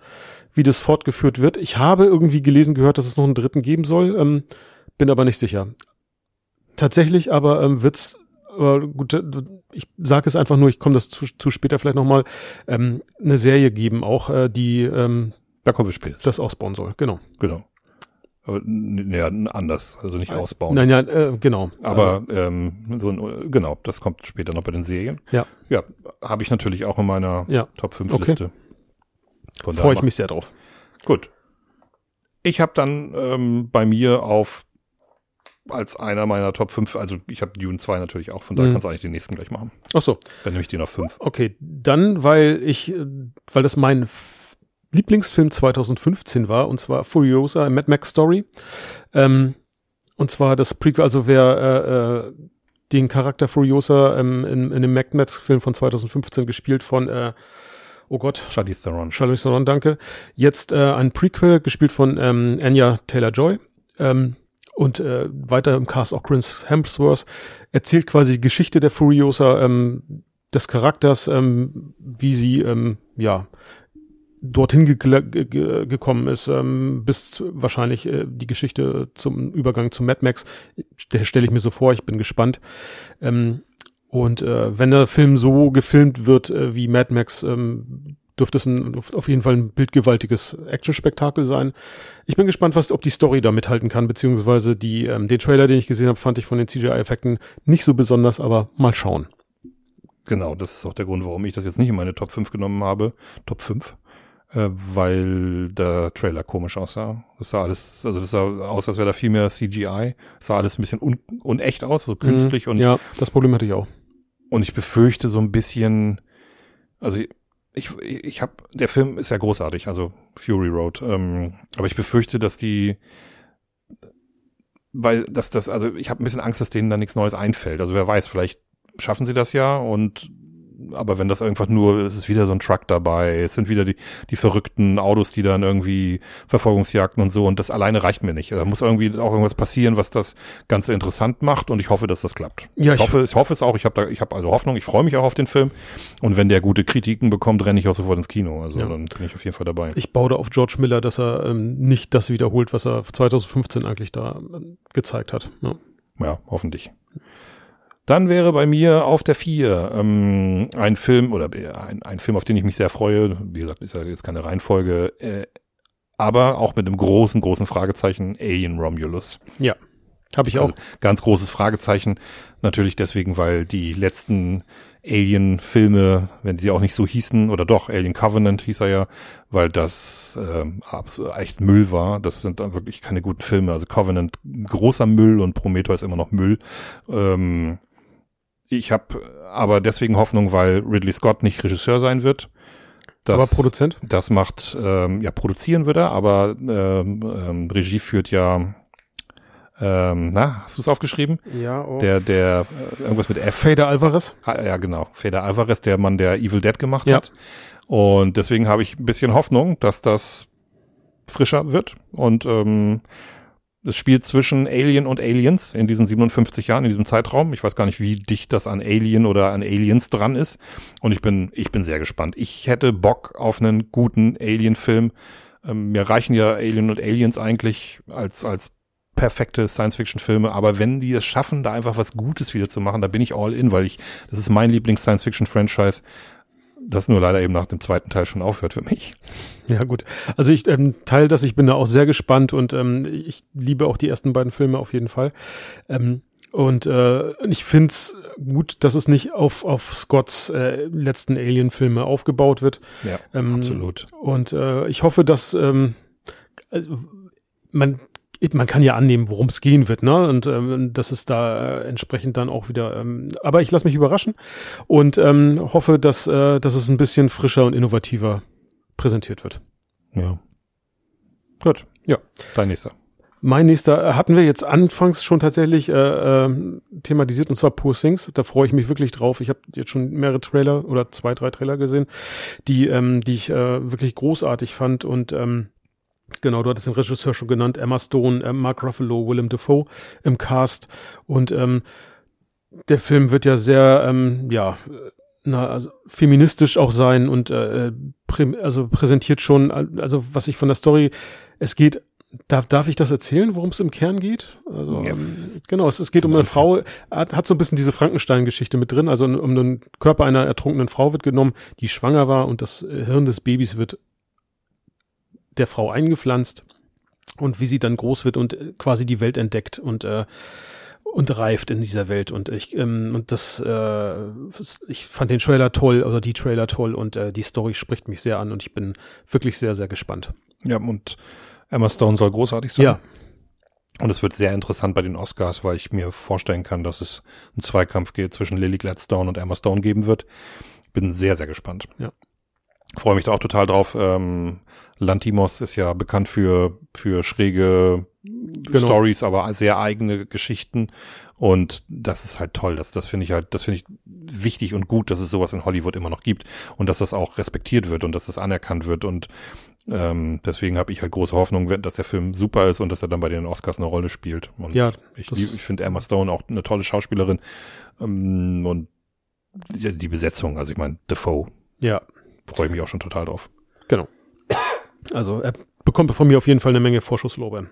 wie das fortgeführt wird. Ich habe irgendwie gelesen, gehört, dass es noch einen dritten geben soll, ähm, bin aber nicht sicher. Tatsächlich aber ähm, wird's aber gut, äh, ich sage es einfach nur, ich komme das zu, zu später vielleicht nochmal, ähm, eine Serie geben, auch äh, die ähm, Da kommen wir später. das ausbauen soll. Genau. Genau. Aber, n- ja, anders, also nicht ausbauen. Nein, ja, äh, genau. Aber ähm, so ein, genau, das kommt später noch bei den Serien. Ja. Ja, habe ich natürlich auch in meiner Ja. Top 5 Okay. Liste. Freue ich mich sehr drauf. Gut. Ich habe dann ähm, bei mir auf als einer meiner Top 5, also ich habe Dune 2 natürlich auch, von daher Mhm. kannst du eigentlich den nächsten gleich machen. Ach so, Dann nehme ich den auf 5. okay. Dann, weil ich, äh, weil das mein Lieblingsfilm 2015 war, und zwar Furiosa, Mad Max Story. Ähm, und zwar das Prequel, also wer äh, äh, den Charakter Furiosa ähm, in, in dem Mad Max-Film von 2015 gespielt von, äh, oh Gott, Charlize Theron. Charlize Theron, danke. Jetzt äh, ein Prequel, gespielt von ähm, Anya Taylor-Joy. Ähm, und äh, weiter im Cast auch Chris Hemsworth. Erzählt quasi die Geschichte der Furiosa, ähm, des Charakters, ähm, wie sie, ähm, ja, dorthin ge ge ge gekommen ist, ähm, bis wahrscheinlich äh, die Geschichte zum Übergang zu Mad Max. Der stelle ich mir so vor, ich bin gespannt. Ähm, und äh, wenn der Film so gefilmt wird äh, wie Mad Max, ähm, dürfte es ein, auf jeden Fall ein bildgewaltiges Actionspektakel sein. Ich bin gespannt, was, ob die Story da mithalten kann, beziehungsweise die, ähm, den Trailer, den ich gesehen habe, fand ich von den CGI-Effekten nicht so besonders, aber mal schauen. Genau, das ist auch der Grund, warum ich das jetzt nicht in meine Top 5 genommen habe. Top 5. äh, weil der Trailer komisch aussah. Das sah alles, also das sah aus, als wäre da viel mehr CGI. Das sah alles ein bisschen un unecht aus, so künstlich Mhm. und Ja, das Problem hatte ich auch. und ich befürchte so ein bisschen, also ich, ich habe, der Film ist ja großartig, also Fury Road, ähm, aber ich befürchte, dass die, weil dass das, also ich habe ein bisschen Angst, dass denen da nichts Neues einfällt. Also wer weiß, vielleicht schaffen sie das ja und aber wenn das einfach nur, es ist wieder so ein Truck dabei, es sind wieder die, die verrückten Autos, die dann irgendwie Verfolgungsjagden und so und das alleine reicht mir nicht. Da muss irgendwie auch irgendwas passieren, was das Ganze interessant macht und ich hoffe, dass das klappt. Ja, ich, ich- hoffe, ich hoffe es auch. Ich habe da, ich habe also Hoffnung. Ich freue mich auch auf den Film und wenn der gute Kritiken bekommt, renne ich auch sofort ins Kino. Also Ja. dann bin ich auf jeden Fall dabei. Ich baue da auf George Miller, dass er ähm, nicht das wiederholt, was er 2015 eigentlich da ähm, gezeigt hat. Ja. Ja, hoffentlich. Dann wäre bei mir auf der vier ähm, ein Film oder äh, ein, ein Film, auf den ich mich sehr freue. Wie gesagt, ist ja jetzt keine Reihenfolge, äh, aber auch mit einem großen, großen Fragezeichen Alien Romulus. Habe ich auch. Also ganz großes Fragezeichen. Natürlich deswegen, weil die letzten Alien-Filme, wenn sie auch nicht so hießen, oder doch, Alien Covenant hieß er ja, weil das abs- echt Müll war. Das sind dann wirklich keine guten Filme. Also Covenant großer Müll und Prometheus immer noch Müll. Ähm, ich habe aber deswegen Hoffnung, weil Ridley Scott nicht Regisseur sein wird. Das, Aber Produzent? das macht, ähm, ja, produzieren wird er, aber ähm, ähm, Regie führt ja, ähm, na, hast du es aufgeschrieben? Ja, auch. Der, der, äh, irgendwas mit F. Fader Alvarez. Ah, ja, genau. Feder Alvarez, der Mann, der Evil Dead gemacht Ja. hat. Und deswegen habe ich ein bisschen Hoffnung, dass das frischer wird. Und ähm, es spielt zwischen Alien und Aliens in diesen 57 Jahren, in diesem Zeitraum. Ich weiß gar nicht, wie dicht das an Alien oder an Aliens dran ist. Und ich bin, ich bin sehr gespannt. Ich hätte Bock auf einen guten Alien-Film. Ähm, mir reichen ja Alien und Aliens eigentlich als, als perfekte Science-Fiction-Filme, aber wenn die es schaffen, da einfach was Gutes wieder zu machen, da bin ich all in, weil ich, das ist mein Lieblings-Science-Fiction-Franchise, das nur leider eben nach dem zweiten Teil schon aufhört für mich. Ja, gut. Also ich ähm, teile das, ich bin da auch sehr gespannt und ähm, ich liebe auch die ersten beiden Filme auf jeden Fall. Ähm, und äh, ich find's gut, dass es nicht auf, auf Scotts äh, letzten Alien-Filme aufgebaut wird. Ja, Ähm, absolut. Und äh, ich hoffe, dass ähm, also, man man kann ja annehmen, worum es gehen wird, ne? Und ähm, das ist da äh, entsprechend dann auch wieder. Ähm, aber ich lasse mich überraschen und ähm, hoffe, dass äh, dass es ein bisschen frischer und innovativer präsentiert wird. Ja. Gut. Ja. Dein nächster. Mein nächster äh, hatten wir jetzt anfangs schon tatsächlich äh, äh, thematisiert und zwar Poor Things. Da freue ich mich wirklich drauf. Ich habe jetzt schon mehrere Trailer oder zwei, drei Trailer gesehen, die ähm, die ich äh, wirklich großartig fand und ähm, Genau, du hattest den Regisseur schon genannt, Emma Stone, äh, Mark Ruffalo, Willem Dafoe im Cast. Und ähm, der Film wird ja sehr, ähm, ja, äh, na, also feministisch auch sein und äh, prä also präsentiert schon, also was ich von der Story, es geht, darf, darf ich das erzählen, worum es im Kern geht? Also Ja. ähm, genau, es, es geht um eine Frau, hat, hat so ein bisschen diese Frankenstein-Geschichte mit drin, also um den Körper einer ertrunkenen Frau wird genommen, die schwanger war und das äh, Hirn des Babys wird der Frau eingepflanzt und wie sie dann groß wird und äh, quasi die Welt entdeckt und äh, und reift in dieser Welt und ich ähm, und das äh, ich fand den Trailer toll oder die Trailer toll und äh, die Story spricht mich sehr an und ich bin wirklich sehr sehr gespannt. Ja, und Emma Stone soll großartig sein. Ja, Und es wird sehr interessant bei den Oscars, weil ich mir vorstellen kann, dass es einen Zweikampf geht zwischen Lily Gladstone und Emma Stone geben wird. Bin sehr, sehr gespannt. Ja. Freue mich da auch total drauf. Ähm, Lantimos ist ja bekannt für, für schräge Stories, aber sehr eigene Geschichten. Und das ist halt toll. Das, das finde ich halt, das finde ich wichtig und gut, dass es sowas in Hollywood immer noch gibt und dass das auch respektiert wird und dass das anerkannt wird. Und ähm, deswegen habe ich halt große Hoffnung, dass der Film super ist und dass er dann bei den Oscars eine Rolle spielt. Und ja, ich, ich finde Emma Stone auch eine tolle Schauspielerin. Ähm, und die, die Besetzung, also ich meine, Defoe, ja, freue ich mich auch schon total drauf. genau. Also er bekommt von mir auf jeden Fall eine Menge Vorschusslorbeeren.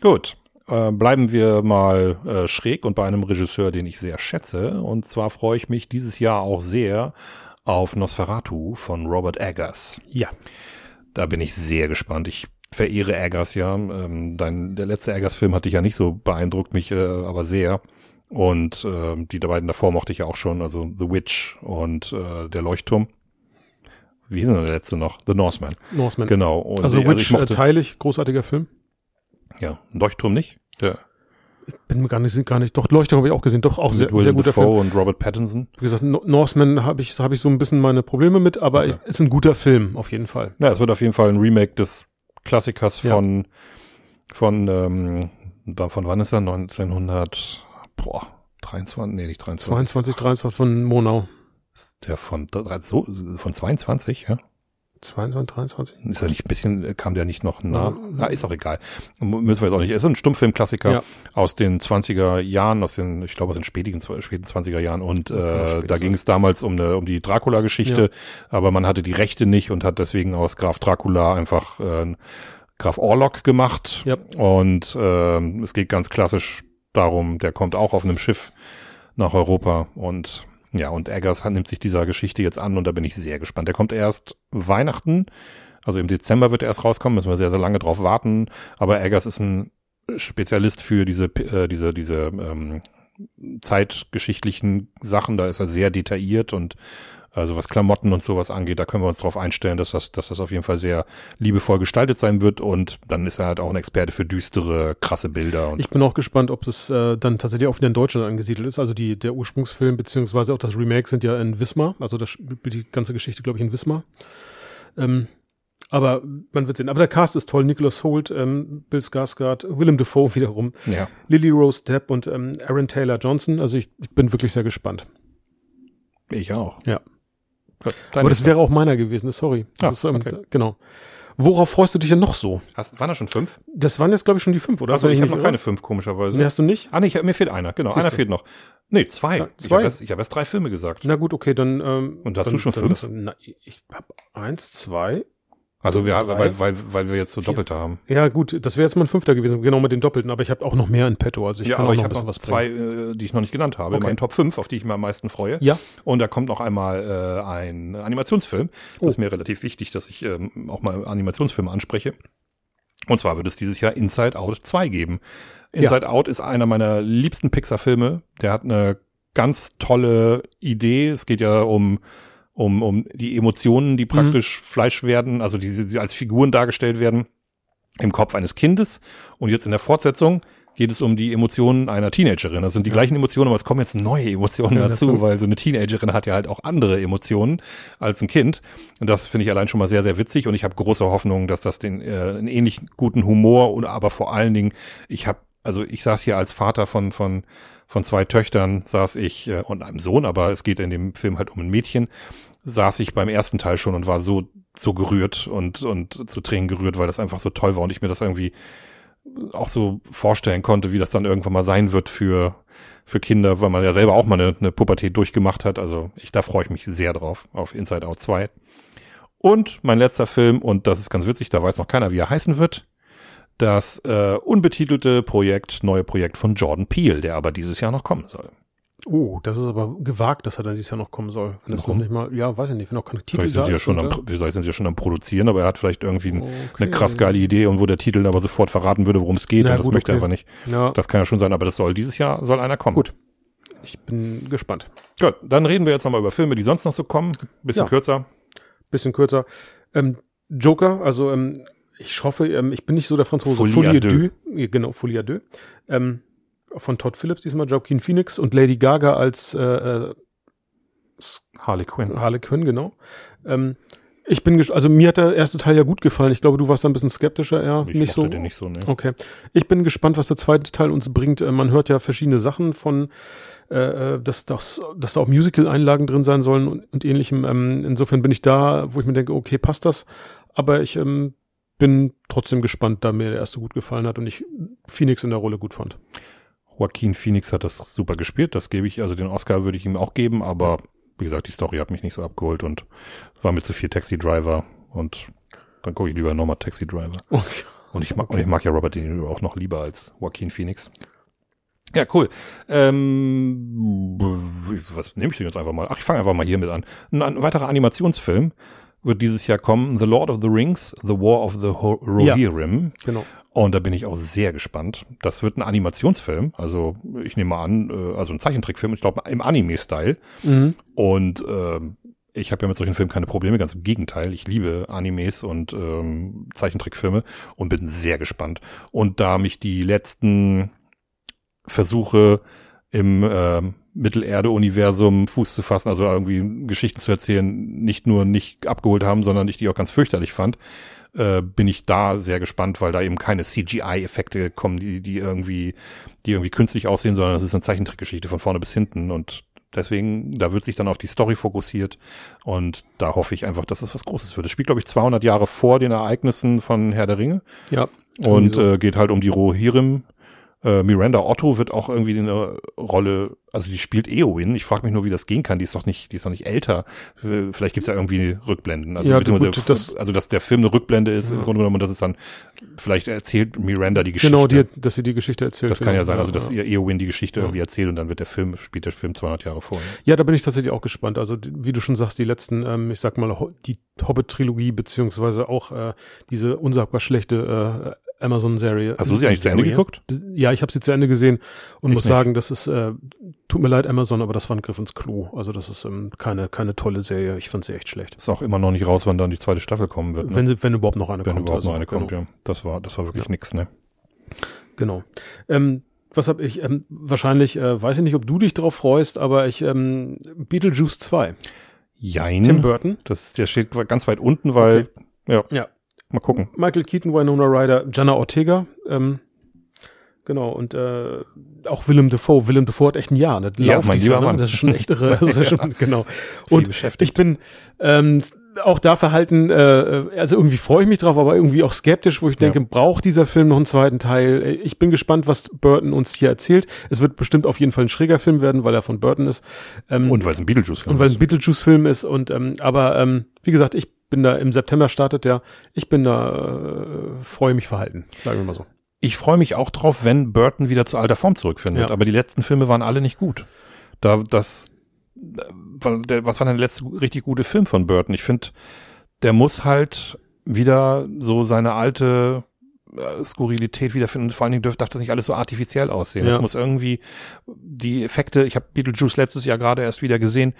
Gut. Äh, bleiben wir mal äh, schräg und bei einem Regisseur, den ich sehr schätze. Und zwar freue ich mich dieses Jahr auch sehr auf Nosferatu von Robert Eggers. Ja, Da bin ich sehr gespannt. Ich verehre Eggers ja. Ähm, dein, der letzte Eggers-Film hat dich ja nicht so beeindruckt, mich äh, aber sehr. Und äh, die beiden davor mochte ich ja auch schon, also The Witch und äh, Der Leuchtturm. Wie hieß denn der letzte noch? The Northman. Northman. Genau. Und Also, ich- Witch ich mochte, äh, teilig, großartiger Film. ja, Leuchtturm nicht. Ja. Bin mir gar nicht, gar nicht. Doch, Leuchtturm habe ich auch gesehen. Doch, auch sehr, sehr guter Film. Und Robert Pattinson. Wie gesagt, No- Northman habe ich, habe ich so ein bisschen meine Probleme mit, aber Okay. ist ein guter Film, auf jeden Fall. Ja, es wird auf jeden Fall ein Remake des Klassikers Ja. von, von, ähm, von wann ist er? 1900, boah, 23, nee, nicht 23. 22, 23 von Monau. Der von, so, von 22, ja? 22, 23? Ist er nicht ein bisschen, kam der nicht noch nah? Ja. Na, ist auch egal. Müssen wir jetzt auch nicht. Es ist ein Stummfilmklassiker Ja. aus den 20er Jahren, aus den, ich glaube, aus den spätigen, späten 20er Jahren. Und äh, da ging es damals um, eine, um die Dracula-Geschichte, aber man hatte die Rechte nicht und hat deswegen aus Graf Dracula einfach äh, Graf Orlok gemacht. Ja. Und äh, es geht ganz klassisch darum, der kommt auch auf einem Schiff nach Europa und ja, und Eggers nimmt sich dieser Geschichte jetzt an und da bin ich sehr gespannt. Der kommt erst Weihnachten, also im Dezember wird er erst rauskommen, müssen wir sehr, sehr lange drauf warten. Aber Eggers ist ein Spezialist für diese, äh, diese, diese ähm, zeitgeschichtlichen Sachen. Da ist er sehr detailliert und also was Klamotten und sowas angeht, da können wir uns darauf einstellen, dass das, dass das auf jeden Fall sehr liebevoll gestaltet sein wird und dann ist er halt auch ein Experte für düstere, krasse Bilder. Ich bin auch gespannt, ob es äh, dann tatsächlich auch wieder in Deutschland angesiedelt ist. Also die, der Ursprungsfilm beziehungsweise auch das Remake sind ja in Wismar. Also das die ganze Geschichte, glaube ich, in Wismar. Ähm, aber man wird sehen. Aber der Cast ist toll. Nicholas Holt, ähm, Bill Skarsgård, Willem Dafoe wiederum, ja, Lily Rose Depp und ähm, Aaron Taylor Johnson. Also ich, ich bin wirklich sehr gespannt. ich auch. Ja. Gut, Aber das wäre auch meiner gewesen. Sorry. Das Ah, ist, ähm, okay. Genau. Worauf freust du dich denn noch so? Hast, waren da schon fünf? Das waren jetzt, glaube ich, schon die fünf, oder? Also ich habe noch nicht keine irre. fünf, komischerweise. Nee, hast du nicht? Ah, nee, ich, mir fehlt einer, genau. Siehst einer du. fehlt noch. Nee, zwei. Ja, Ich zwei. habe erst, ich hab erst drei Filme gesagt. Na gut, okay, dann. Ähm, Und hast dann, du schon dann, fünf? Dann, na, ich habe eins, zwei. Also wir, Drei. weil, weil, weil wir jetzt so Vier. Doppelte haben. Ja gut, das wäre jetzt mein fünfter gewesen, genau mit den Doppelten. Aber ich habe auch noch mehr in petto. Also ich ja, kann auch ich noch ein bisschen noch was zwei, bringen. äh, die ich noch nicht genannt habe. Okay. Meine Top 5, auf die ich mir am meisten freue. Ja, Und da kommt noch einmal äh, ein Animationsfilm. Das Oh. ist mir relativ wichtig, dass ich ähm, auch mal Animationsfilme anspreche. Und zwar wird es dieses Jahr Inside Out 2 geben. Inside Out ist einer meiner liebsten Pixar-Filme. Der hat eine ganz tolle Idee. Es geht ja um um, um die Emotionen, die praktisch Fleisch werden, also die, die als Figuren dargestellt werden im Kopf eines Kindes. Und jetzt in der Fortsetzung geht es um die Emotionen einer Teenagerin. Das sind die gleichen Emotionen, aber es kommen jetzt neue Emotionen Ja, dazu, dazu. weil so eine Teenagerin hat ja halt auch andere Emotionen als ein Kind. Und das finde ich allein schon mal sehr, sehr witzig. Und ich habe große Hoffnung, dass das den äh, einen ähnlich guten Humor und aber vor allen Dingen, ich habe, also ich saß hier als Vater von von von zwei Töchtern, saß ich äh, und einem Sohn, aber es geht in dem Film halt um ein Mädchen, saß ich beim ersten Teil schon und war so so gerührt und und zu Tränen gerührt, weil das einfach so toll war und ich mir das irgendwie auch so vorstellen konnte, wie das dann irgendwann mal sein wird für für Kinder, weil man ja selber auch mal eine, eine Pubertät durchgemacht hat. Also ich da freue ich mich sehr drauf auf Inside Out 2. Und mein letzter Film und das ist ganz witzig, da weiß noch keiner, wie er heißen wird. Das äh, unbetitelte Projekt, neue Projekt von Jordan Peele, der aber dieses Jahr noch kommen soll. Oh, das ist aber gewagt, dass er dann dieses Jahr noch kommen soll. Wenn das noch nicht mal, ja, weiß ich nicht, wenn noch keine Titel Vielleicht sind, sie ja schon am, äh, vielleicht sind sie ja schon am Produzieren, aber er hat vielleicht irgendwie ein, okay. eine krass geile Idee und wo der Titel aber sofort verraten würde, worum es geht. Na und das gut, möchte er okay. einfach nicht. Ja, Das kann ja schon sein, aber das soll dieses Jahr, soll einer kommen. Gut. ich bin gespannt. Gut, dann reden wir jetzt nochmal über Filme, die sonst noch so kommen. Bisschen Ja. kürzer. Bisschen kürzer. Ähm, Joker, also ähm, ich hoffe, ähm, ich bin nicht so der Franzose. Folie à deux. Genau, Folie à deux. Ähm, von Todd Phillips diesmal, Joaquin Phoenix und Lady Gaga als äh, äh, Harley Quinn. Harley Quinn, genau. Ähm, ich bin, also mir hat der erste Teil ja gut gefallen. Ich glaube, du warst da ein bisschen skeptischer, eher Ich nicht so. den nicht so, ne? Okay. Ich bin gespannt, was der zweite Teil uns bringt. Äh, Man hört ja verschiedene Sachen von, äh, äh, dass, dass, dass da auch Musical-Einlagen drin sein sollen und, und ähnlichem. Ähm, insofern bin ich da, wo ich mir denke, okay, passt das. Aber ich ähm, bin trotzdem gespannt, da mir der erste gut gefallen hat und ich Phoenix in der Rolle gut fand. Joaquin Phoenix hat das super gespielt, das gebe ich, also den Oscar würde ich ihm auch geben, aber wie gesagt, die Story hat mich nicht so abgeholt und war mir zu viel Taxi Driver und dann gucke ich lieber nochmal Taxi Driver. Okay. Und ich mag, und ich mag ja Robert De Niro auch noch lieber als Joaquin Phoenix. Ja, cool. Ähm, was nehme ich denn jetzt einfach mal? Ach, ich fange einfach mal hiermit an. Ein, ein weiterer Animationsfilm wird dieses Jahr kommen. The Lord of the Rings, The War of the Ho Rohirrim. Genau. Und da bin ich auch sehr gespannt. Das wird ein Animationsfilm. Also ich nehme mal an, äh, also ein Zeichentrickfilm, ich glaube im Anime-Style. Mhm. Und ähm, Ich habe ja mit solchen Filmen keine Probleme, ganz im Gegenteil. Ich liebe Animes und ähm, Zeichentrickfilme und bin sehr gespannt. Und da mich die letzten Versuche im äh, Mittelerde-Universum Fuß zu fassen, also irgendwie Geschichten zu erzählen, nicht nur nicht abgeholt haben, sondern ich die auch ganz fürchterlich fand, äh, bin ich da sehr gespannt, weil da eben keine CGI-Effekte kommen, die, die irgendwie, die irgendwie künstlich aussehen, sondern es ist eine Zeichentrickgeschichte von vorne bis hinten und Deswegen, da wird sich dann auf die Story fokussiert und da hoffe ich einfach, dass es was Großes wird. Es spielt, glaube ich, 200 Jahre vor den Ereignissen von Herr der Ringe. Ja. Und so. äh, geht halt um die Rohirrim, äh, Miranda Otto wird auch irgendwie eine Rolle, also die spielt Eowyn. Ich frage mich nur, wie das gehen kann. Die ist doch nicht, die ist doch nicht älter. Äh, vielleicht gibt's ja irgendwie Rückblenden. Also, ja, gut, das, also dass der Film eine Rückblende ist ja. im Grunde genommen und das ist dann, vielleicht erzählt Miranda die Geschichte. Genau, die, dass sie die Geschichte erzählt. Das kann ja sein, also dass ihr Eowyn die Geschichte ja. irgendwie erzählt und dann wird der Film, spielt der Film 200 Jahre vor. Ja, da bin ich tatsächlich auch gespannt. Also wie du schon sagst, die letzten, ähm, ich sag mal, die Hobbit-Trilogie beziehungsweise auch äh, diese unsagbar schlechte äh, Amazon-Serie. Hast du sie eigentlich zu Ende geguckt? Ja, ich habe sie zu Ende gesehen und ich muss nicht. sagen, das ist, äh, tut mir leid Amazon, aber das war ein Griff ins Klo. Also das ist ähm, keine, keine tolle Serie. Ich fand sie echt schlecht. Ist auch immer noch nicht raus, wann dann die zweite Staffel kommen wird. Ne? Wenn, sie, wenn überhaupt noch eine wenn kommt. Wenn überhaupt also, noch eine kommt, genau. ja. Das war, das war wirklich ja. nix, ne? Genau. Ähm, was habe ich? Ähm, wahrscheinlich, äh, weiß ich nicht, ob du dich drauf freust, aber ich, ähm, Beetlejuice 2. Jein. Tim Burton. Das, der steht ganz weit unten, weil, okay. ja. Ja, Mal gucken. Michael Keaton, Winona Ryder, Jana Ortega. Ähm, genau, und äh, auch Willem Dafoe. Willem Dafoe hat echt ein Jahr. Ne? Ja, mein lieber ne? Mann. Das ist schon echt irre. Das ist schon, genau. Und beschäftigt. ich bin ähm, auch da verhalten, äh, also irgendwie freue ich mich drauf, aber irgendwie auch skeptisch, wo ich denke, Ja. braucht dieser Film noch einen zweiten Teil? Ich bin gespannt, was Burton uns hier erzählt. Es wird bestimmt auf jeden Fall ein schräger Film werden, weil er von Burton ist. Ähm, Und weil es ein Beetlejuice-Film und weil es ist. ein Beetlejuice-Film ist und ähm, aber ähm, wie gesagt, ich bin da im September startet der. Ich bin da äh, freue mich verhalten, sagen wir mal so. Ich freue mich auch drauf, wenn Burton wieder zu alter Form zurückfindet. Ja. Aber die letzten Filme waren alle nicht gut. Da das, äh, was war denn der letzte richtig gute Film von Burton? Ich finde, der muss halt wieder so seine alte Skurrilität wiederfinden. Vor allen Dingen darf das nicht alles so artifiziell aussehen. Ja. Das muss irgendwie die Effekte. Ich habe Beetlejuice letztes Jahr gerade erst wieder gesehen.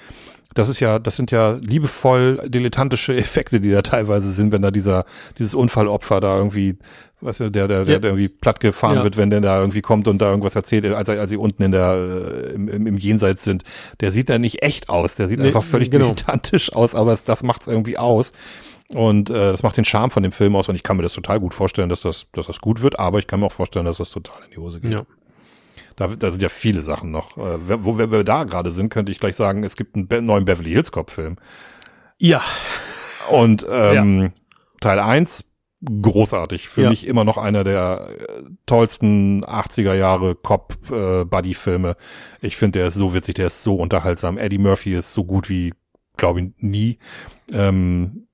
Das ist ja, das sind ja liebevoll dilettantische Effekte, die da teilweise sind, wenn da dieser dieses Unfallopfer da irgendwie, weißt du, der der der, der irgendwie platt gefahren Ja. wird, wenn der da irgendwie kommt und da irgendwas erzählt, als als sie unten in der äh, im, im, im Jenseits sind. Der sieht da nicht echt aus. Der sieht Nee, einfach völlig genau. dilettantisch aus, aber es, das macht's irgendwie aus. Und äh, das macht den Charme von dem Film aus und ich kann mir das total gut vorstellen, dass das, dass das gut wird, aber ich kann mir auch vorstellen, dass das total in die Hose geht. Ja. Da, da sind ja viele Sachen noch. Äh, wer- wo wir, da gerade sind, könnte ich gleich sagen, es gibt einen neuen Beverly Hills Cop Film. Ja, Und ähm, Teil eins großartig. Für Ja. mich immer noch einer der äh, tollsten 80er Jahre Cop-Buddy-Filme. ich finde, der ist so witzig, der ist so unterhaltsam. Eddie Murphy ist so gut wie, glaube ich, nie. Ähm,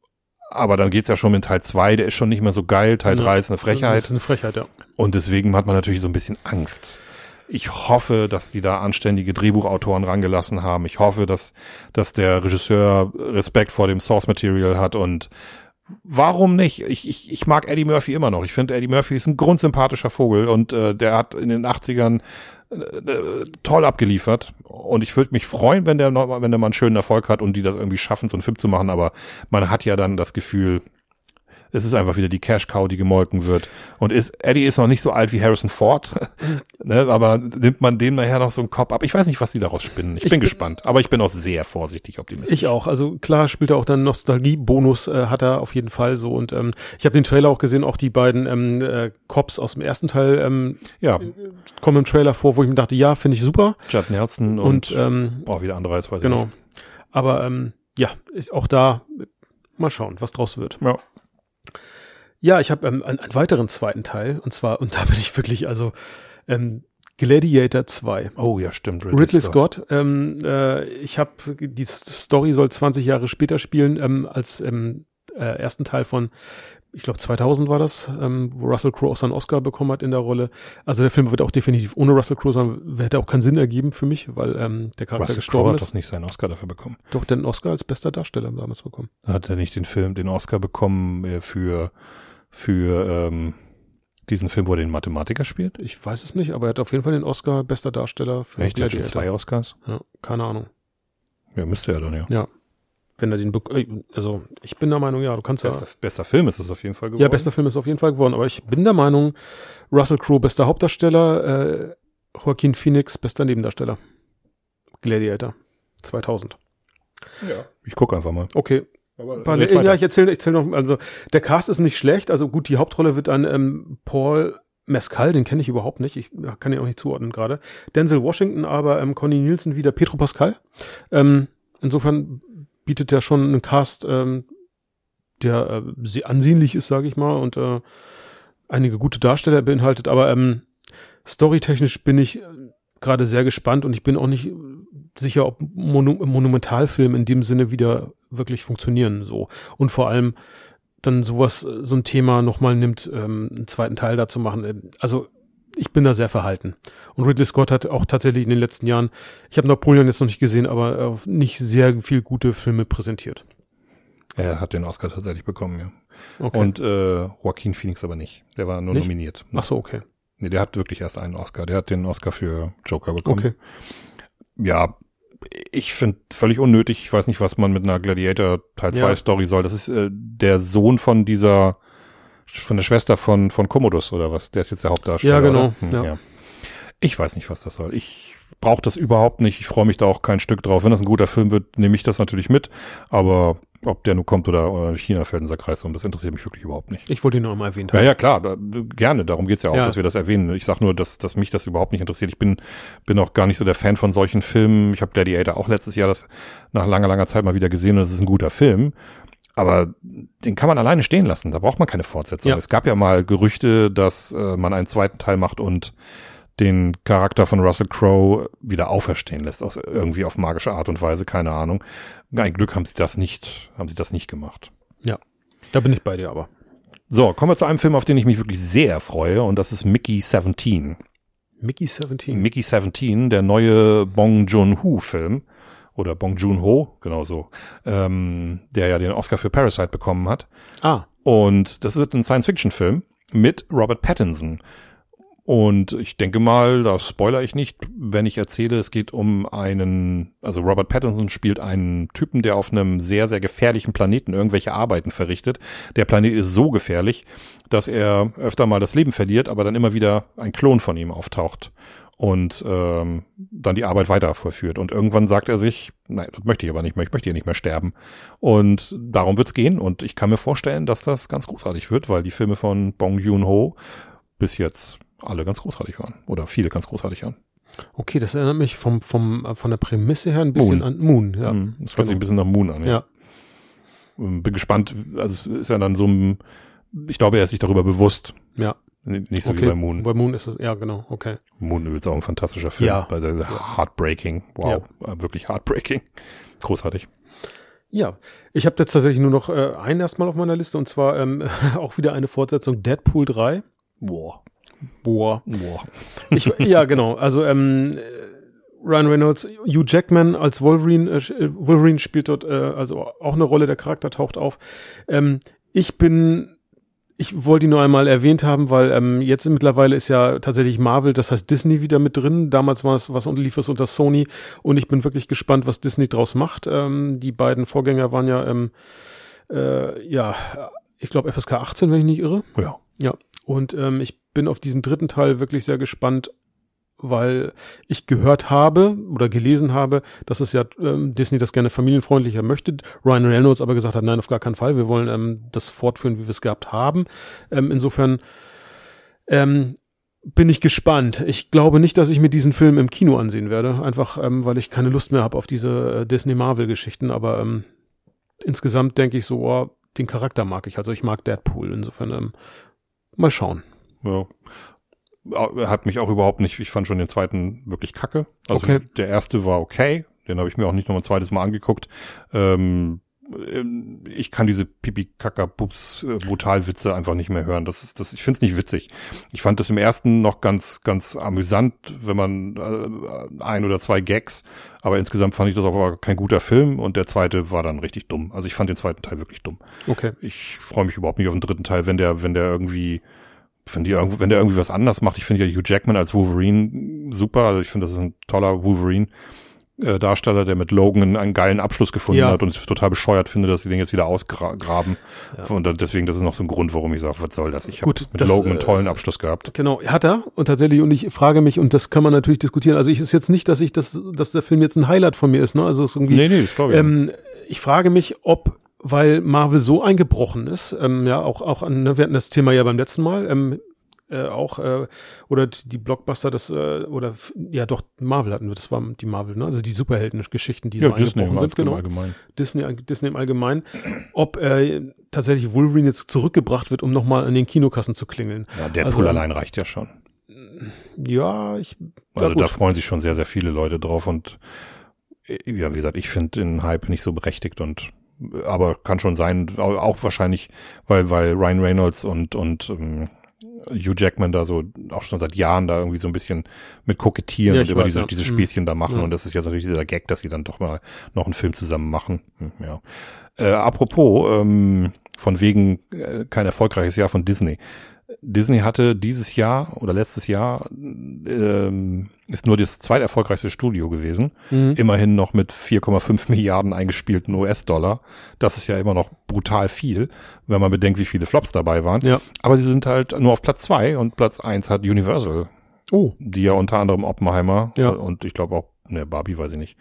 aber dann geht's ja schon mit Teil zwei, der ist schon nicht mehr so geil. Teil Ja. drei ist eine Das Frechheit. ist eine Frechheit, ja. Und deswegen hat man natürlich so ein bisschen Angst. Ich hoffe, dass die da anständige Drehbuchautoren rangelassen haben. Ich hoffe, dass, dass der Regisseur Respekt vor dem Source Material hat und warum nicht? Ich, ich, ich mag Eddie Murphy immer noch. Ich finde, Eddie Murphy ist ein grundsympathischer Vogel und äh, der hat in den 80ern toll abgeliefert. Und ich würde mich freuen, wenn der, wenn der mal einen schönen Erfolg hat und die das irgendwie schaffen, so einen Film zu machen. Aber man hat ja dann das Gefühl, es ist einfach wieder die Cash Cow, die gemolken wird. Und ist, Eddie ist noch nicht so alt wie Harrison Ford, ne, aber nimmt man den nachher noch so einen Kopf ab. Ich weiß nicht, was die daraus spinnen. Ich, Ich bin bin- gespannt. Aber ich bin auch sehr vorsichtig optimistisch. Ich auch. Also klar spielt er auch dann Nostalgie-Bonus, äh, hat er auf jeden Fall so. Und ähm, ich habe den Trailer auch gesehen, auch die beiden ähm, äh, Cops aus dem ersten Teil ähm, Ja, kommen im Trailer vor, wo ich mir dachte, ja, finde ich super. Judd Nelson Und, und, ähm, oh, wieder andere als weiß ich genau. Aber ähm, ja, ist auch da, mal schauen, was draus wird. Ja. Ja, ich habe ähm, einen, einen weiteren zweiten Teil. Und zwar, und da bin ich wirklich, also ähm, Gladiator 2. Oh ja, stimmt. Ridley Scott. Ähm, äh, ich habe die Story soll 20 Jahre später spielen ähm, als im äh, ersten Teil von, ich glaube 2000 war das, ähm, wo Russell Crowe auch seinen Oscar bekommen hat in der Rolle. Also der Film wird auch definitiv ohne Russell Crowe sein, hätte auch keinen Sinn ergeben für mich, weil ähm, der Charakter Russell Crowe gestorben hat ist. doch nicht seinen Oscar dafür bekommen. Doch den Oscar als bester Darsteller damals bekommen. Hat er nicht den Film, den Oscar bekommen äh, für, für ähm, diesen Film, wo er den Mathematiker spielt? Ich weiß es nicht, aber er hat auf jeden Fall den Oscar bester Darsteller für Echt? Der hat Gladiator. zwei Oscars? Ja, keine Ahnung. Ja, müsste er dann ja. Ja. wenn er den, äh, also ich bin der Meinung, ja, du kannst bester, ja. Bester Film ist es auf jeden Fall geworden. Ja, bester Film ist auf jeden Fall geworden, aber ich bin der Meinung, Russell Crowe bester Hauptdarsteller, äh, Joaquin Phoenix bester Nebendarsteller. Gladiator 2000. Ja. Ich gucke einfach mal. Okay. Aber ja, ich erzähle ich erzähl noch, also der Cast ist nicht schlecht, also gut, die Hauptrolle wird an ähm, Paul Mescal, den kenne ich überhaupt nicht, ich kann ihn auch nicht zuordnen gerade. Denzel Washington, aber ähm, Conny Nielsen wieder Petro Pascal. Ähm, insofern bietet er schon einen Cast, ähm, der äh, sehr ansehnlich ist, sage ich mal, und äh, einige gute Darsteller beinhaltet, aber ähm, storytechnisch bin ich äh, gerade sehr gespannt und ich bin auch nicht sicher, ob Monu Monumentalfilme in dem Sinne wieder wirklich funktionieren so. Und vor allem dann sowas, so ein Thema nochmal nimmt, ähm, einen zweiten Teil dazu machen. Also ich bin da sehr verhalten. Und Ridley Scott hat auch tatsächlich in den letzten Jahren, ich habe Napoleon jetzt noch nicht gesehen, aber äh, nicht sehr viel gute Filme präsentiert. Er hat den Oscar tatsächlich bekommen, ja. Okay. Und äh, Joaquin Phoenix aber nicht. Der war nur nicht? nominiert. Ach so, okay. Nee, der hat wirklich erst einen Oscar. Der hat den Oscar für Joker bekommen. Okay. Ja, ich finde völlig unnötig. Ich weiß nicht, was man mit einer Gladiator Teil 2 ja. Story soll. Das ist äh, der Sohn von dieser, von der Schwester von, von Commodus oder was? Der ist jetzt der Hauptdarsteller. Ja, genau. Hm, ja. ja. Ich weiß nicht, was das soll. Ich brauche das überhaupt nicht. Ich freue mich da auch kein Stück drauf. Wenn das ein guter Film wird, nehme ich das natürlich mit. Aber ob der nun kommt oder, China fällt unser Kreis um, das interessiert mich wirklich überhaupt nicht. Ich wollte ihn noch mal erwähnt haben. Ja, ja, klar, da, gerne, darum geht's ja auch, ja. dass wir das erwähnen. Ich sag nur, dass, dass mich das überhaupt nicht interessiert. Ich bin, bin auch gar nicht so der Fan von solchen Filmen. Ich habe Gladiator auch letztes Jahr das nach langer, langer Zeit mal wieder gesehen und es ist ein guter Film. Aber den kann man alleine stehen lassen. Da braucht man keine Fortsetzung. Ja. Es gab ja mal Gerüchte, dass äh, man einen zweiten Teil macht und den Charakter von Russell Crowe wieder auferstehen lässt, aus irgendwie auf magische Art und Weise, keine Ahnung. Ein Glück haben sie das nicht, haben sie das nicht gemacht. Ja, da bin ich bei dir aber. So, kommen wir zu einem Film, auf den ich mich wirklich sehr freue, und das ist Mickey 17. Mickey 17? Mickey 17, der neue Bong Joon-ho-Film. Oder Bong Joon-ho, genau so. Ähm, der ja den Oscar für Parasite bekommen hat. Ah. Und das wird ein Science-Fiction-Film mit Robert Pattinson. Und ich denke mal, da spoiler ich nicht, wenn ich erzähle, es geht um einen, also Robert Pattinson spielt einen Typen, der auf einem sehr, sehr gefährlichen Planeten irgendwelche Arbeiten verrichtet. Der Planet ist so gefährlich, dass er öfter mal das Leben verliert, aber dann immer wieder ein Klon von ihm auftaucht und ähm, dann die Arbeit weiter vollführt. Und irgendwann sagt er sich, nein, das möchte ich aber nicht mehr, ich möchte hier nicht mehr sterben. Und darum wird's gehen. Und ich kann mir vorstellen, dass das ganz großartig wird, weil die Filme von Bong Joon-ho bis jetzt alle ganz großartig waren. Oder viele ganz großartig waren. Okay, das erinnert mich vom, vom, von der Prämisse her ein bisschen Moon. an Moon, ja. Mhm, das hört genau. sich ein bisschen nach Moon an, ja. ja. Ähm, bin gespannt, also es ist ja dann so ein, ich glaube, er ist sich darüber bewusst. Ja. Nicht so okay. wie bei Moon. Bei Moon ist es, ja, genau, okay. Moon ist auch ein fantastischer Film. Ja. Bei der. Heartbreaking. Wow. Ja. Äh, wirklich heartbreaking. Großartig. Ja, ich habe jetzt tatsächlich nur noch äh, einen erstmal auf meiner Liste und zwar ähm, auch wieder eine Fortsetzung Deadpool 3. Boah. Boah. Boah. Ich, ja, genau. Also ähm, Ryan Reynolds, Hugh Jackman als Wolverine, äh, Wolverine spielt dort äh, also auch eine Rolle, der Charakter taucht auf. Ähm, ich bin, ich wollte ihn nur einmal erwähnt haben, weil ähm, jetzt mittlerweile ist ja tatsächlich Marvel, das heißt Disney wieder mit drin. Damals war es was lief es unter Sony und ich bin wirklich gespannt, was Disney draus macht. Ähm, die beiden Vorgänger waren ja, ähm, äh, ja, ich glaube FSK 18, wenn ich nicht irre. Ja. Ja. Und ähm, ich bin auf diesen dritten Teil wirklich sehr gespannt, weil ich gehört habe oder gelesen habe, dass es ja ähm, Disney das gerne familienfreundlicher möchte. Ryan Reynolds aber gesagt hat, nein, auf gar keinen Fall. Wir wollen ähm, das fortführen, wie wir es gehabt haben. Ähm, insofern ähm, bin ich gespannt. Ich glaube nicht, dass ich mir diesen Film im Kino ansehen werde, einfach ähm, weil ich keine Lust mehr habe auf diese äh, Disney-Marvel-Geschichten. Aber ähm, insgesamt denke ich so, oh, den Charakter mag ich. Also ich mag Deadpool. Insofern ähm, mal schauen. Ja. Hat mich auch überhaupt nicht, ich fand schon den zweiten wirklich kacke. Also okay. der erste war okay, den habe ich mir auch nicht noch ein zweites Mal angeguckt. Ähm, ich kann diese pipi kacker pups äh, brutalwitze einfach nicht mehr hören. Das ist das ich finde es nicht witzig. Ich fand das im ersten noch ganz ganz amüsant, wenn man äh, ein oder zwei Gags, aber insgesamt fand ich das auch kein guter Film und der zweite war dann richtig dumm. Also ich fand den zweiten Teil wirklich dumm. Okay. Ich freue mich überhaupt nicht auf den dritten Teil, wenn der wenn der irgendwie wenn, die, wenn der irgendwie was anders macht, ich finde ja Hugh Jackman als Wolverine super, also ich finde, das ist ein toller Wolverine. Äh, Darsteller, der mit Logan einen geilen Abschluss gefunden Ja. hat und es total bescheuert finde, dass sie den jetzt wieder ausgraben. Und dann- deswegen, das ist noch so ein Grund, warum ich sage, was soll das? Ich habe mit das, Logan einen äh, tollen Abschluss gehabt. Genau, hat er und tatsächlich und ich frage mich und das kann man natürlich diskutieren. Also ich ist jetzt nicht, dass ich das, dass der Film jetzt ein Highlight von mir ist, ne? Also es ist irgendwie. Nee, nee, das glaube ich. Ähm, ich frage mich, ob weil Marvel so eingebrochen ist, ähm, ja auch auch an, ne, wir hatten das Thema ja beim letzten Mal, ähm, äh, auch äh, oder die Blockbuster, das äh, oder ja doch Marvel hatten wir, das war die Marvel, ne? Also die Superhelden-Geschichten, die ja, so Disney eingebrochen im sind, genau. allgemein. Disney, Disney im Allgemeinen, ob äh, tatsächlich Wolverine jetzt zurückgebracht wird, um nochmal an den Kinokassen zu klingeln. Ja, Deadpool Also, ähm, allein reicht ja schon. Ja, ich. Also ja, da freuen sich schon sehr, sehr viele Leute drauf und äh, ja, wie gesagt, ich finde den Hype nicht so berechtigt und aber kann schon sein, au- auch wahrscheinlich, weil weil Ryan Reynolds und und ähm, Hugh Jackman da so auch schon seit Jahren da irgendwie so ein bisschen mit kokettieren Ja, und über weiß, diese, ja. diese Mhm. Späßchen da machen Ja. und das ist jetzt natürlich dieser Gag, dass sie dann doch mal noch einen Film zusammen machen. Hm, Ja. Äh, apropos, ähm, von wegen äh, kein erfolgreiches Jahr von Disney. Disney hatte dieses Jahr oder letztes Jahr ähm, ist nur das zweiterfolgreichste Studio gewesen. Mhm. Immerhin noch mit 4,5 Milliarden eingespielten US-Dollar. Das ist ja immer noch brutal viel, wenn man bedenkt, wie viele Flops dabei waren. Ja. Aber sie sind halt nur auf Platz zwei und Platz eins hat Universal, Oh. die ja unter anderem Oppenheimer Ja. und ich glaube auch, ne, Barbie weiß ich nicht.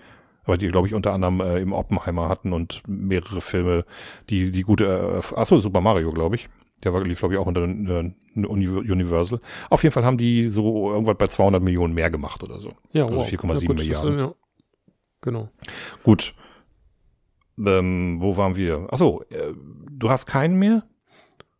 Aber die, glaube ich, unter anderem äh, im Oppenheimer hatten und mehrere Filme, die, die gute, äh, achso, Super Mario, glaube ich. Der war, lief, glaube ich, auch unter äh, Uni- Universal. Auf jeden Fall haben die so irgendwas bei 200 Millionen mehr gemacht oder so. Ja, Also wow. 4,7 ja, Milliarden. Ja. Genau. Gut. Ähm, wo waren wir? Achso, äh, du hast keinen mehr?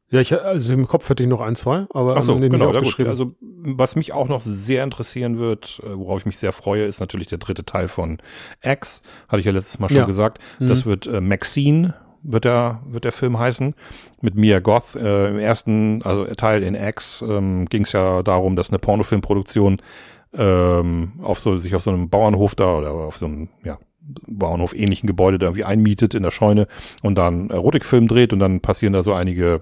Ja, ich, also im Kopf hätte ich noch ein, zwei, aber Achso, ähm, nee, nicht genau, aufgeschrieben. Also was mich auch noch sehr interessieren wird, äh, worauf ich mich sehr freue, ist natürlich der dritte Teil von X. Hatte ich ja letztes Mal schon Ja. gesagt. Das wird äh, Maxine, wird der, wird der Film heißen, mit Mia Goth. Äh, Im ersten also Teil in X ähm, ging es ja darum, dass eine Pornofilmproduktion ähm, auf so, sich auf so einem Bauernhof da oder auf so einem, ja, Bauernhof ähnlichen Gebäude da irgendwie einmietet in der Scheune und dann Erotikfilm dreht und dann passieren da so einige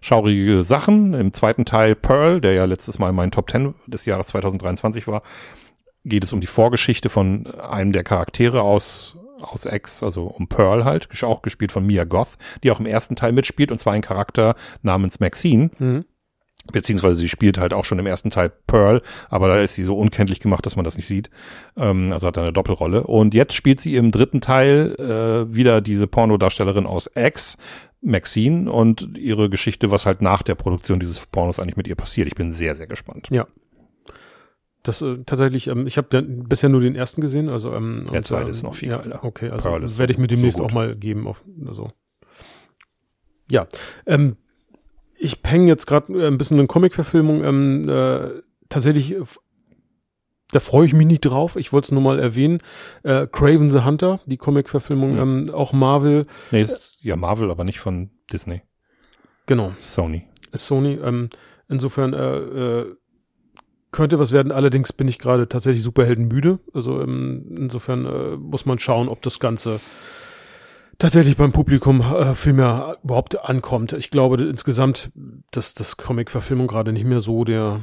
schaurige Sachen. Im zweiten Teil Pearl, der ja letztes Mal in meinen Top 10 des Jahres 2023 war, geht es um die Vorgeschichte von einem der Charaktere aus aus X, also um Pearl halt, auch gespielt von Mia Goth, die auch im ersten Teil mitspielt und zwar ein Charakter namens Maxine, Mhm. beziehungsweise sie spielt halt auch schon im ersten Teil Pearl, aber da ist sie so unkenntlich gemacht, dass man das nicht sieht. Ähm, also hat er eine Doppelrolle. Und jetzt spielt sie im dritten Teil äh, wieder diese Pornodarstellerin aus X, Maxine, und ihre Geschichte, was halt nach der Produktion dieses Pornos eigentlich mit ihr passiert. Ich bin sehr, sehr gespannt. Ja. Das äh, tatsächlich, ähm, ich habe bisher nur den ersten gesehen, also ähm, Der und, zweite ähm, ist noch viel ja, geiler. Okay, also werde ich mir demnächst so auch mal geben auf also. Ja, ähm, ich hänge jetzt gerade äh, ein bisschen in Comic-Verfilmung. Ähm, äh, tatsächlich, äh, da freue ich mich nicht drauf. Ich wollte es nur mal erwähnen. Äh, Craven the Hunter, die Comic-Verfilmung, Mhm. ähm, auch Marvel, Nee, ist ja Marvel, aber nicht von Disney. genau. Sony. ist Sony. Ähm, insofern äh, äh, könnte was werden. Allerdings bin ich gerade tatsächlich Superhelden müde. Also ähm, insofern äh, muss man schauen, ob das Ganze tatsächlich beim Publikum äh, viel mehr überhaupt ankommt. Ich glaube insgesamt, dass das Comic-Verfilmung gerade nicht mehr so der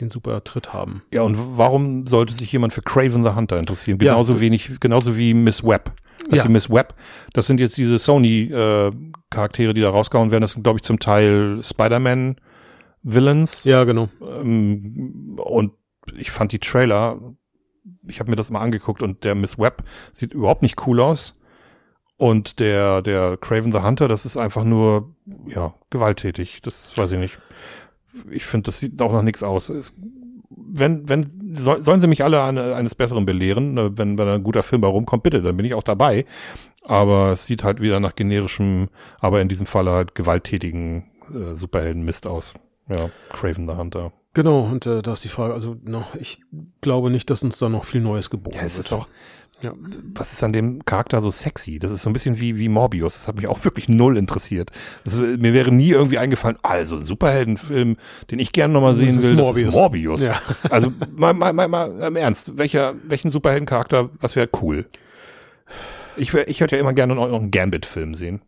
den super Tritt haben. Ja, und warum sollte sich jemand für Craven the Hunter interessieren? Ja, Genauso d- wenig, genauso wie Miss Webb. Das Ja. Miss Webb. Das sind jetzt diese Sony-Charaktere, die da rausgehauen werden. Das sind, glaube ich, zum Teil Spider-Man-Villains. Ja, genau. Ähm, und ich fand die Trailer, ich habe mir das mal angeguckt und der Miss Webb sieht überhaupt nicht cool aus. Und der, der Craven the Hunter, das ist einfach nur, ja, gewalttätig. Das weiß ich nicht. Ich finde, das sieht auch noch nichts aus. Es, wenn, wenn, soll, sollen sie mich alle eine, eines Besseren belehren, ne, wenn, wenn ein guter Film bei rumkommt, bitte, dann bin ich auch dabei. Aber es sieht halt wieder nach generischem, aber in diesem Falle halt gewalttätigen äh, Superhelden-Mist aus. Ja, Craven the Hunter. Genau, und äh, da ist die Frage, also noch, ich glaube nicht, dass uns da noch viel Neues geboren Ja, es wird. ist auch, Ja. was ist an dem Charakter so sexy? Das ist so ein bisschen wie, wie Morbius. Das hat mich auch wirklich null interessiert. Äh, mir wäre nie irgendwie eingefallen, also ein Superheldenfilm, den ich gerne nochmal sehen will, Morbius. das ist Morbius. Ja. Also mal, mal, mal, mal im Ernst, welcher, welchen Superheldencharakter, was wäre cool? Ich, wär, ich hätte ja immer gerne noch einen Gambit-Film sehen.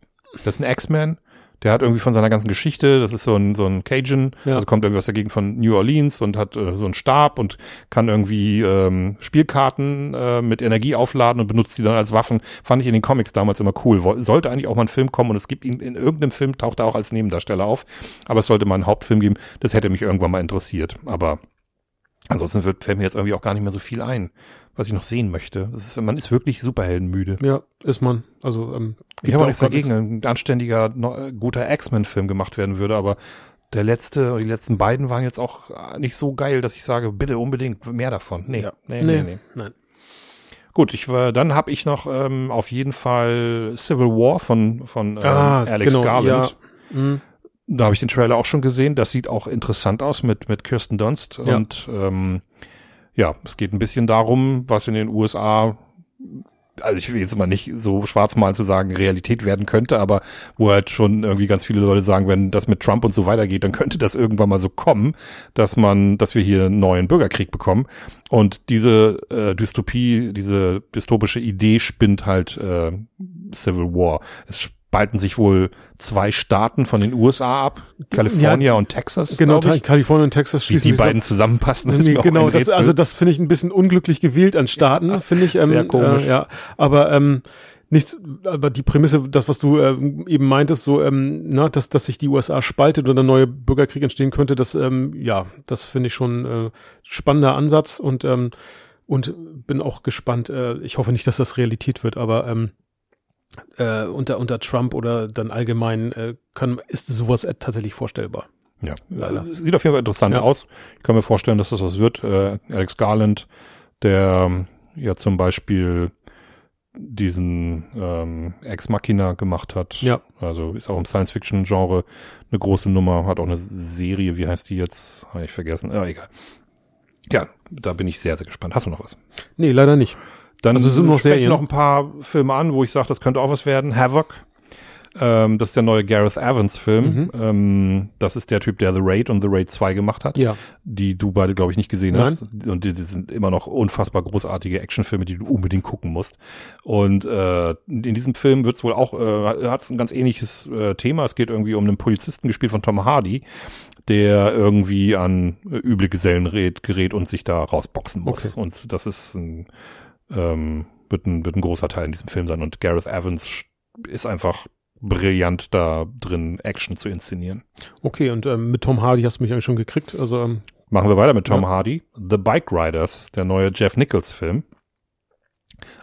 Das ist ein X-Men, Der hat irgendwie von seiner ganzen Geschichte, das ist so ein, so ein Cajun, Ja. also kommt irgendwie aus der Gegend von New Orleans und hat äh, so einen Stab und kann irgendwie ähm, Spielkarten äh, mit Energie aufladen und benutzt die dann als Waffen. Fand ich in den Comics damals immer cool. Sollte eigentlich auch mal ein Film kommen und es gibt ihn in irgendeinem Film, taucht er auch als Nebendarsteller auf. Aber es sollte mal einen Hauptfilm geben. Das hätte mich irgendwann mal interessiert. Aber ansonsten wird, fällt mir jetzt irgendwie auch gar nicht mehr so viel ein, was ich noch sehen möchte. Ist, man ist wirklich superheldenmüde. Ja, ist man. Also, ähm, Ich habe auch nichts dagegen, ein anständiger, äh, guter X-Men-Film gemacht werden würde, aber der letzte, die letzten beiden waren jetzt auch äh, nicht so geil, dass ich sage, bitte unbedingt mehr davon. Nee, Ja. nee, nee, Nee. nee. Nein. Gut, ich war, dann habe ich noch ähm, auf jeden Fall Civil War von von ähm, Ah, Alex genau, Garland. ja. Mhm. Da habe ich den Trailer auch schon gesehen. Das sieht auch interessant aus mit mit Kirsten Dunst Ja. und ähm, ja, es geht ein bisschen darum, was in den USA also ich will jetzt mal nicht so schwarz malen zu sagen, Realität werden könnte, aber wo halt schon irgendwie ganz viele Leute sagen, wenn das mit Trump und so weitergeht, dann könnte das irgendwann mal so kommen, dass man, dass wir hier einen neuen Bürgerkrieg bekommen. Und diese äh, Dystopie, diese dystopische Idee spinnt halt äh, Civil War. Es spalten sich wohl zwei Staaten von den USA ab, California und Texas. Genau. Kalifornien und Texas Wie schließen die sich beiden zusammenpassen, ist Nee, genau, das, also das finde ich ein bisschen unglücklich gewählt an Staaten, finde ich. Ähm, sehr komisch. Äh, ja, aber ähm, nichts, aber die Prämisse, das, was du ähm, eben meintest, so, ähm, na, dass, dass sich die USA spaltet oder ein neuer Bürgerkrieg entstehen könnte, das, ähm, ja, das finde ich schon äh, spannender Ansatz und ähm, und bin auch gespannt. Äh, ich hoffe nicht, dass das Realität wird, aber ähm, äh, unter unter Trump oder dann allgemein äh, kann, ist sowas äh, tatsächlich vorstellbar. Ja, Leider. äh, sieht auf jeden Fall interessant Ja. aus. Ich kann mir vorstellen, dass das was wird. Äh, Alex Garland, der ähm, ja zum Beispiel diesen ähm, Ex Machina gemacht hat. Ja. Also ist auch im Science-Fiction-Genre eine große Nummer, hat auch eine Serie, wie heißt die jetzt? Habe ich vergessen. Ah, egal. Ja, da bin ich sehr, sehr gespannt. Hast du noch was? Nee, leider nicht. Dann Also es sind noch Serien. noch ein paar Filme an, wo ich sage, das könnte auch was werden. Havoc. Ähm, das ist der neue Gareth Evans Film. Mhm. Ähm, das ist der Typ, der The Raid und The Raid 2 gemacht hat. Ja. Die du beide, glaube ich, nicht gesehen Nein. hast. Und die, die sind immer noch unfassbar großartige Actionfilme, die du unbedingt gucken musst. Und äh, in diesem Film wird es wohl auch, äh, hat ein ganz ähnliches äh, Thema. Es geht irgendwie um einen Polizisten, gespielt von Tom Hardy, der irgendwie an äh, üble Gesellen gerät, gerät und sich da rausboxen muss. Okay. Und das ist ein, ähm, wird ein, wird ein großer Teil in diesem Film sein. Und Gareth Evans ist einfach brillant da drin, Action zu inszenieren. Okay, und ähm, mit Tom Hardy hast du mich eigentlich schon gekriegt. Also ähm, Machen wir weiter mit Tom Ja. Hardy. The Bike Riders, der neue Jeff Nichols Film.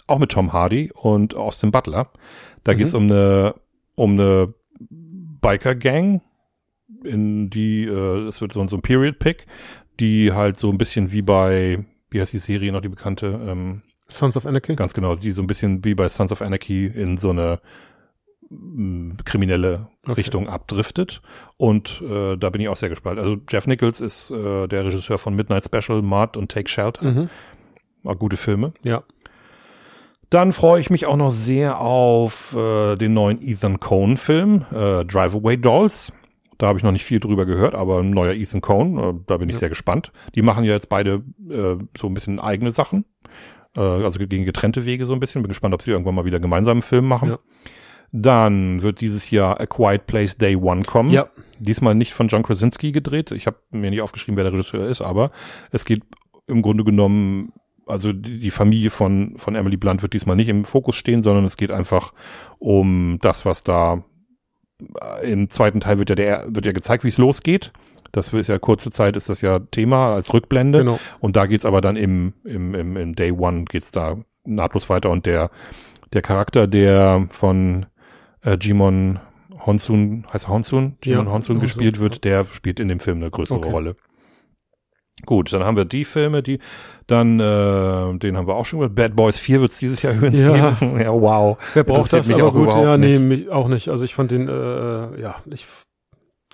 Auch mit Tom Hardy und Austin Butler. Da Mhm. geht's um eine, um eine Biker-Gang, in die, äh, es wird so, so ein Period-Pick, die halt so ein bisschen wie bei, wie heißt die Serie noch, die bekannte, ähm, Sons of Anarchy. Ganz genau, die so ein bisschen wie bei Sons of Anarchy in so eine mm, kriminelle Okay. Richtung abdriftet. Und äh, da bin ich auch sehr gespannt. Also Jeff Nichols ist äh, der Regisseur von Midnight Special, Mud und Take Shelter. Mhm. War gute Filme. Ja. Dann freue ich mich auch noch sehr auf äh, den neuen Ethan Cohn-Film, äh, Drive Away Dolls. Da habe ich noch nicht viel drüber gehört, aber ein neuer Ethan Cohn, äh, da bin ich Ja. sehr gespannt. Die machen ja jetzt beide äh, so ein bisschen eigene Sachen, äh, also gegen getrennte Wege so ein bisschen. Bin gespannt, ob sie irgendwann mal wieder gemeinsam einen Film machen. Ja. Dann wird dieses Jahr A Quiet Place Day One kommen. Ja. Diesmal nicht von John Krasinski gedreht. Ich habe mir nicht aufgeschrieben, wer der Regisseur ist, aber es geht im Grunde genommen, also die, Familie von, von Emily Blunt wird diesmal nicht im Fokus stehen, sondern es geht einfach um das, was da im zweiten Teil wird ja der, wird ja gezeigt, wie es losgeht. Das ist ja kurze Zeit, ist das ja Thema als Rückblende. Genau. Und da geht's aber dann im, im, im, im Day One geht's da nahtlos weiter und der, der Charakter, der von äh, Jimon Honsun, heißt er Honsun? Jimon Ja, Honsun Honsun, gespielt wird, der spielt in dem Film eine größere Okay. Rolle. Gut, dann haben wir die Filme, die, dann, äh, den haben wir auch schon gehört. Bad Boys 4 wird's dieses Jahr übrigens Ja. geben. Ja, wow. Wer braucht das? mich Aber auch gut, ja, nee, nicht. mich auch nicht. Also ich fand den, äh, ja, ich,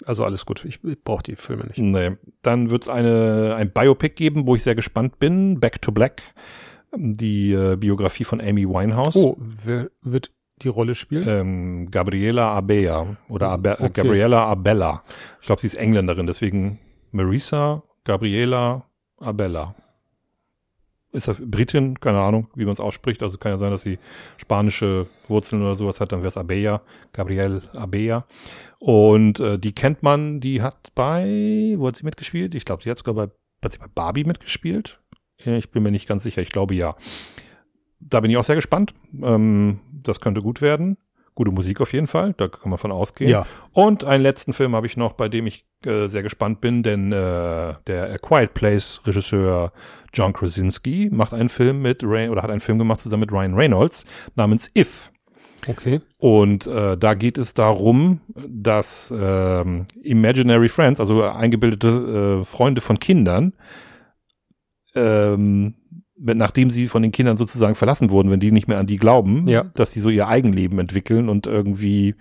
also alles gut. Ich, ich brauche die Filme nicht. Nee. Dann wird's eine, ein Biopic geben, wo ich sehr gespannt bin. Back to Black. Die äh, Biografie von Amy Winehouse. Oh, wer wird die Rolle spielen? Ähm, Gabriela Abea oder Abe äh, Okay. Gabriela Abella. Ich glaube, sie ist Engländerin, deswegen Marisa Gabriela Abella. ist er Britin, keine Ahnung, wie man es ausspricht. Also kann ja sein, dass sie spanische Wurzeln oder sowas hat, dann wäre es Abella, Gabriel Abella. Und äh, die kennt man, die hat bei, wo hat sie mitgespielt? Ich glaube, sie hat sogar bei, hat sie bei Barbie mitgespielt. Ich bin mir nicht ganz sicher, ich glaube ja. Da bin ich auch sehr gespannt. Ähm, das könnte gut werden. Gute Musik auf jeden Fall, da kann man von ausgehen. Ja. Und einen letzten Film habe ich noch, bei dem ich äh, sehr gespannt bin, denn äh, der A Quiet Place Regisseur John Krasinski macht einen Film mit Ray oder hat einen Film gemacht zusammen mit Ryan Reynolds namens If. Okay. Und äh, da geht es darum, dass ähm, Imaginary Friends, also eingebildete äh, Freunde von Kindern, ähm, nachdem sie von den Kindern sozusagen verlassen wurden, wenn die nicht mehr an die glauben, Ja. dass die so ihr Eigenleben entwickeln und irgendwie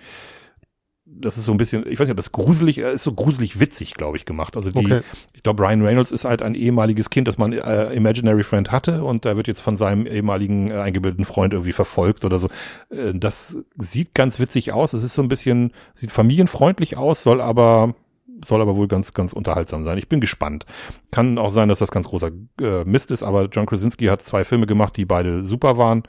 das ist so ein bisschen, ich weiß nicht, ob das gruselig äh, ist, so gruselig witzig, glaube ich, gemacht. Also die, Okay. ich glaube, Ryan Reynolds ist halt ein ehemaliges Kind, das man äh, Imaginary Friend hatte und da wird jetzt von seinem ehemaligen äh, eingebildeten Freund irgendwie verfolgt oder so. Äh, das sieht ganz witzig aus. Es ist so ein bisschen, sieht familienfreundlich aus, soll aber soll aber wohl ganz, ganz unterhaltsam sein. Ich bin gespannt. Kann auch sein, dass das ganz großer äh, Mist ist, aber John Krasinski hat zwei Filme gemacht, die beide super waren.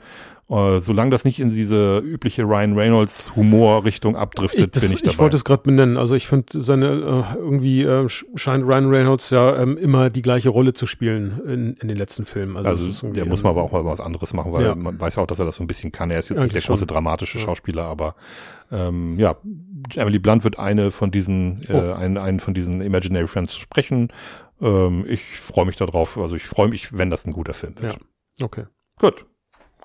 Äh, solange das nicht in diese übliche Ryan Reynolds Humorrichtung abdriftet, Ich, das, bin ich dabei. ich wollte es gerade benennen. Also ich finde seine äh, irgendwie äh, sch- scheint Ryan Reynolds ja ähm, immer die gleiche Rolle zu spielen in, in den letzten Filmen. Also, Also der muss man aber auch mal was anderes machen, weil Ja. man weiß ja auch, dass er das so ein bisschen kann. Er ist jetzt nicht der Eigentlich große schon. dramatische Ja. Schauspieler, aber ähm, ja, Emily Blunt wird eine von diesen, äh, Oh. einen, einen von diesen Imaginary Friends sprechen. Ähm, ich freue mich darauf. Also ich freue mich, wenn das ein guter Film wird. Okay. Gut.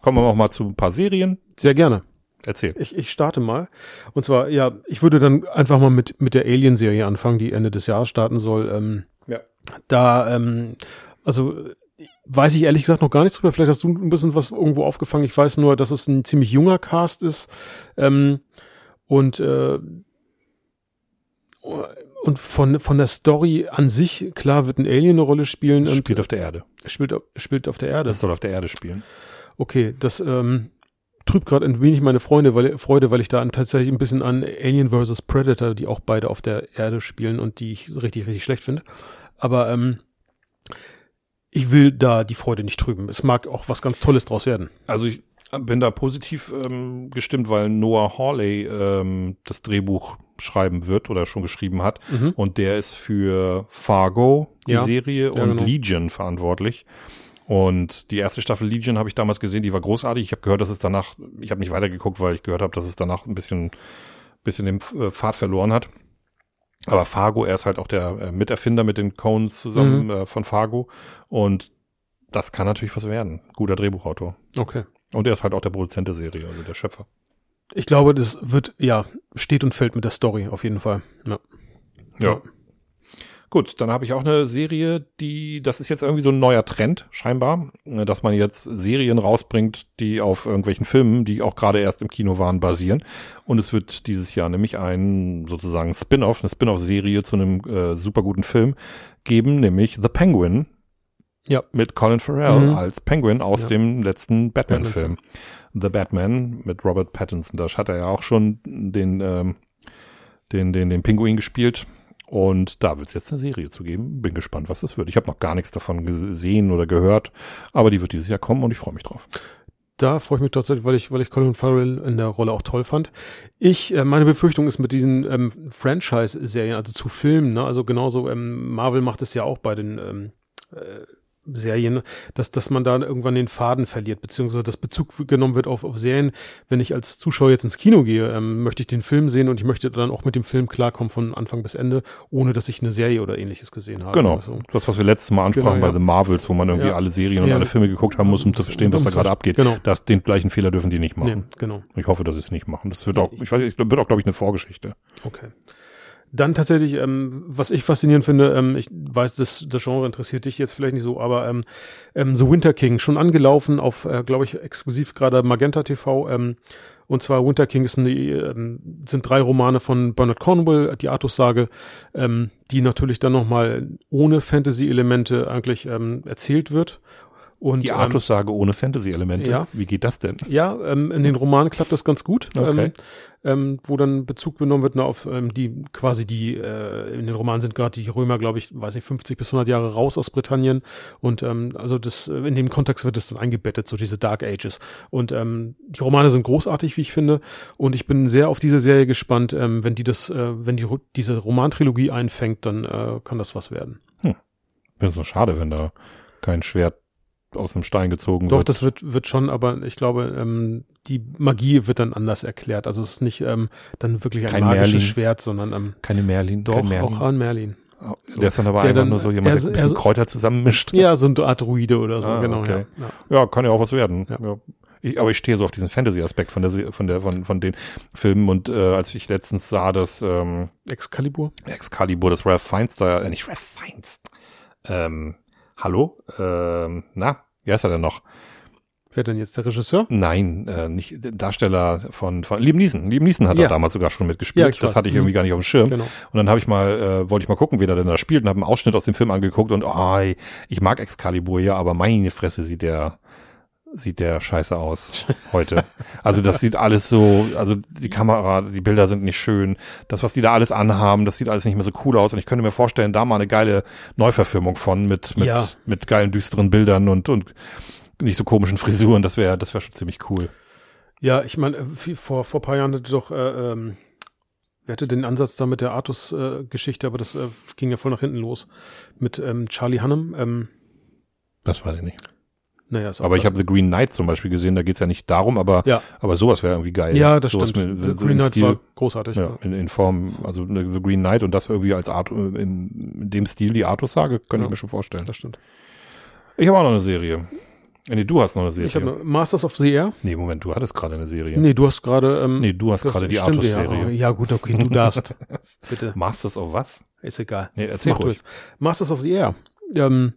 Kommen wir noch mal zu ein paar Serien. Sehr gerne. Erzähl. Ich, ich starte mal. Und zwar, ja, ich würde dann einfach mal mit, mit der Alien-Serie anfangen, die Ende des Jahres starten soll. Ähm, Ja. Da, ähm, also weiß ich ehrlich gesagt noch gar nichts drüber. Vielleicht hast du ein bisschen was irgendwo aufgefangen. Ich weiß nur, dass es ein ziemlich junger Cast ist. Ähm, und äh, und von, von der Story an sich, klar, wird ein Alien eine Rolle spielen spielt auf der Erde. spielt, spielt auf der Erde. Das soll auf der Erde spielen. Okay, das ähm, trübt gerade ein wenig meine Freunde, weil, Freude, weil ich da an, tatsächlich ein bisschen an Alien vs. Predator, die auch beide auf der Erde spielen und die ich richtig, richtig schlecht finde. Aber ähm, ich will da die Freude nicht trüben. Es mag auch was ganz Tolles draus werden. Also ich bin da positiv ähm, gestimmt, weil Noah Hawley ähm, das Drehbuch schreiben wird oder schon geschrieben hat. Mhm. Und der ist für Fargo, die Ja. Serie, Ja, und genau. Legion verantwortlich. Und die erste Staffel Legion habe ich damals gesehen, die war großartig. Ich habe gehört, dass es danach, ich habe nicht weitergeguckt, weil ich gehört habe, dass es danach ein bisschen, bisschen den äh, Pfad verloren hat. Aber Fargo, er ist halt auch der äh, Miterfinder mit den Coens zusammen Mhm. äh, von Fargo. Und das kann natürlich was werden. Guter Drehbuchautor. Okay. Und er ist halt auch der Produzent der Serie, also der Schöpfer. Ich glaube, das wird, ja, steht und fällt mit der Story auf jeden Fall. Ja. Ja. Gut, dann habe ich auch eine Serie, die, das ist jetzt irgendwie so ein neuer Trend, scheinbar, äh, dass man jetzt Serien rausbringt, die auf irgendwelchen Filmen, die auch gerade erst im Kino waren, basieren. Und es wird dieses Jahr nämlich ein sozusagen Spin-off, eine Spin-off-Serie zu einem äh, super guten Film geben, nämlich The Penguin. Ja. Mit Colin Farrell Mhm. als Penguin aus Ja. dem letzten Batman-Film. Batman-Film. The Batman mit Robert Pattinson. Da hat er ja auch schon den, ähm, den, den, den Pinguin gespielt. Und da wird es jetzt eine Serie zu geben. Bin gespannt, was das wird. Ich habe noch gar nichts davon gesehen oder gehört, aber die wird dieses Jahr kommen und ich freue mich drauf. Da freue ich mich tatsächlich, weil ich, weil ich Colin Farrell in der Rolle auch toll fand. Ich, äh, meine Befürchtung ist mit diesen ähm, Franchise-Serien, also zu Filmen, ne? also genauso, ähm, Marvel macht es ja auch bei den ähm, äh, Serien, dass, dass man da irgendwann den Faden verliert, beziehungsweise dass Bezug genommen wird auf, auf Serien. Wenn ich als Zuschauer jetzt ins Kino gehe, ähm, möchte ich den Film sehen und ich möchte dann auch mit dem Film klarkommen von Anfang bis Ende, ohne dass ich eine Serie oder ähnliches gesehen habe. Genau. Also, Das, was wir letztes Mal ansprachen Genau, ja. bei The Marvels, wo man irgendwie Ja. alle Serien und Ja. alle Filme geguckt haben muss, um zu verstehen, was da gerade abgeht. Genau. Das, den gleichen Fehler dürfen die nicht Nee, machen. genau. Ich hoffe, dass sie es nicht machen. Das wird auch, ich weiß, nicht, wird auch, glaube ich, eine Vorgeschichte. Okay. Dann tatsächlich, ähm, was ich faszinierend finde, ähm, ich weiß, das, das Genre interessiert dich jetzt vielleicht nicht so, aber ähm, ähm, The Winter King, schon angelaufen auf, äh, glaube ich, exklusiv gerade Magenta TV. Ähm, und zwar Winter King ist eine, ähm, sind drei Romane von Bernard Cornwell, die Artus-Sage, ähm, die natürlich dann nochmal ohne Fantasy-Elemente eigentlich ähm, erzählt wird. Und, Die ähm, Artus-Sage ohne Fantasy-Elemente. ja. Wie geht das denn? Ja, ähm, in den Romanen klappt das ganz gut, Okay. ähm, ähm, wo dann Bezug genommen wird nur auf ähm, die quasi die äh, in den Romanen sind gerade die Römer, glaube ich, weiß nicht 50 bis 100 Jahre raus aus Britannien und ähm, also das äh, in dem Kontext wird es dann eingebettet, so diese Dark Ages und ähm, die Romane sind großartig, wie ich finde und ich bin sehr auf diese Serie gespannt, ähm, wenn die das, äh, wenn die diese Romantrilogie einfängt, dann äh, kann das was werden. Wäre so schade, wenn da kein Schwert aus dem Stein gezogen Doch, wird. das wird, wird schon, aber ich glaube, ähm, die Magie wird dann anders erklärt. Also es ist nicht ähm, dann wirklich ein Kein magisches Merlin. Schwert, sondern ähm, Keine Merlin. doch Merlin. auch an Merlin. Oh, der ist dann aber einfach dann- nur so jemand, er- der ein bisschen er- Kräuter zusammenmischt. Ja, so eine Art Druide oder so, Ah, genau. okay. Ja, ja. Ja, kann ja auch was werden. Ja. Ja. Ich, aber ich stehe so auf diesen Fantasy-Aspekt von der, von der, von, von den Filmen und äh, als ich letztens sah, dass ähm, Excalibur. Excalibur, das Ralph Fiennes da, äh, nicht Ralph Fiennes, ähm, hallo, ähm, na, wie heißt er denn noch? Wer denn jetzt der Regisseur? Nein, äh, nicht Darsteller von, von Liam Neeson. Liam Neeson hat Ja. da damals sogar schon mitgespielt. Ja, das hatte ich irgendwie Mhm. gar nicht auf dem Schirm. Genau. Und dann habe ich mal, äh, wollte ich mal gucken, wen er denn da spielt und habe einen Ausschnitt aus dem Film angeguckt und oh, ich mag Excalibur ja, aber meine Fresse sieht der sieht der scheiße aus heute. Also das sieht alles so, also die Kamera, die Bilder sind nicht schön. Das, was die da alles anhaben, das sieht alles nicht mehr so cool aus. Und ich könnte mir vorstellen, da mal eine geile Neuverfilmung von mit mit Ja. mit geilen düsteren Bildern und und nicht so komischen Frisuren. Das wäre das wäre schon ziemlich cool. Ja, ich meine, äh, vor vor paar Jahren hatte doch, äh, ähm, wer hatte den Ansatz da mit der Artus-Geschichte, aber das äh, ging ja voll nach hinten los mit ähm, Charlie Hunnam. Ähm, Das weiß ich nicht. Naja, Aber ich habe The Green Knight zum Beispiel gesehen, da geht's ja nicht darum, aber, Ja. aber sowas wäre irgendwie geil. ja, das sowas stimmt. Mit, so Green Knight Stil, war großartig. ja, in, in Form, also eine The Green Knight und das irgendwie als Art, in, in dem Stil die Artus sage, könnte Ja. ich mir schon vorstellen. Das stimmt. Ich habe auch noch eine Serie. Äh, Nee, du hast noch eine Serie. Ich habe Masters of the Air. nee, Moment, du hattest gerade eine Serie. Nee, du hast gerade. Ähm, Nee, du hast gerade die Artus-Serie. Ja, ja, gut, okay, du darfst. Bitte. Masters of was? Ist egal. Nee, erzähl Mach ruhig. Masters of the Air. Ähm,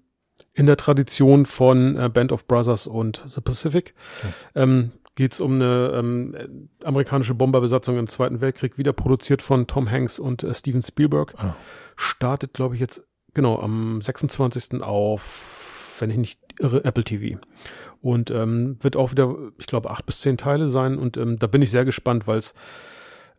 in der Tradition von äh, Band of Brothers und The Pacific ähm, geht es um eine ähm, äh, amerikanische Bomberbesatzung im Zweiten Weltkrieg, wieder produziert von Tom Hanks und äh, Steven Spielberg. Ah. Startet, glaube ich, jetzt genau am 26. auf, wenn ich nicht irre, Apple TV. Und ähm, wird auch wieder, ich glaube, acht bis zehn Teile sein. Und ähm, da bin ich sehr gespannt, weil es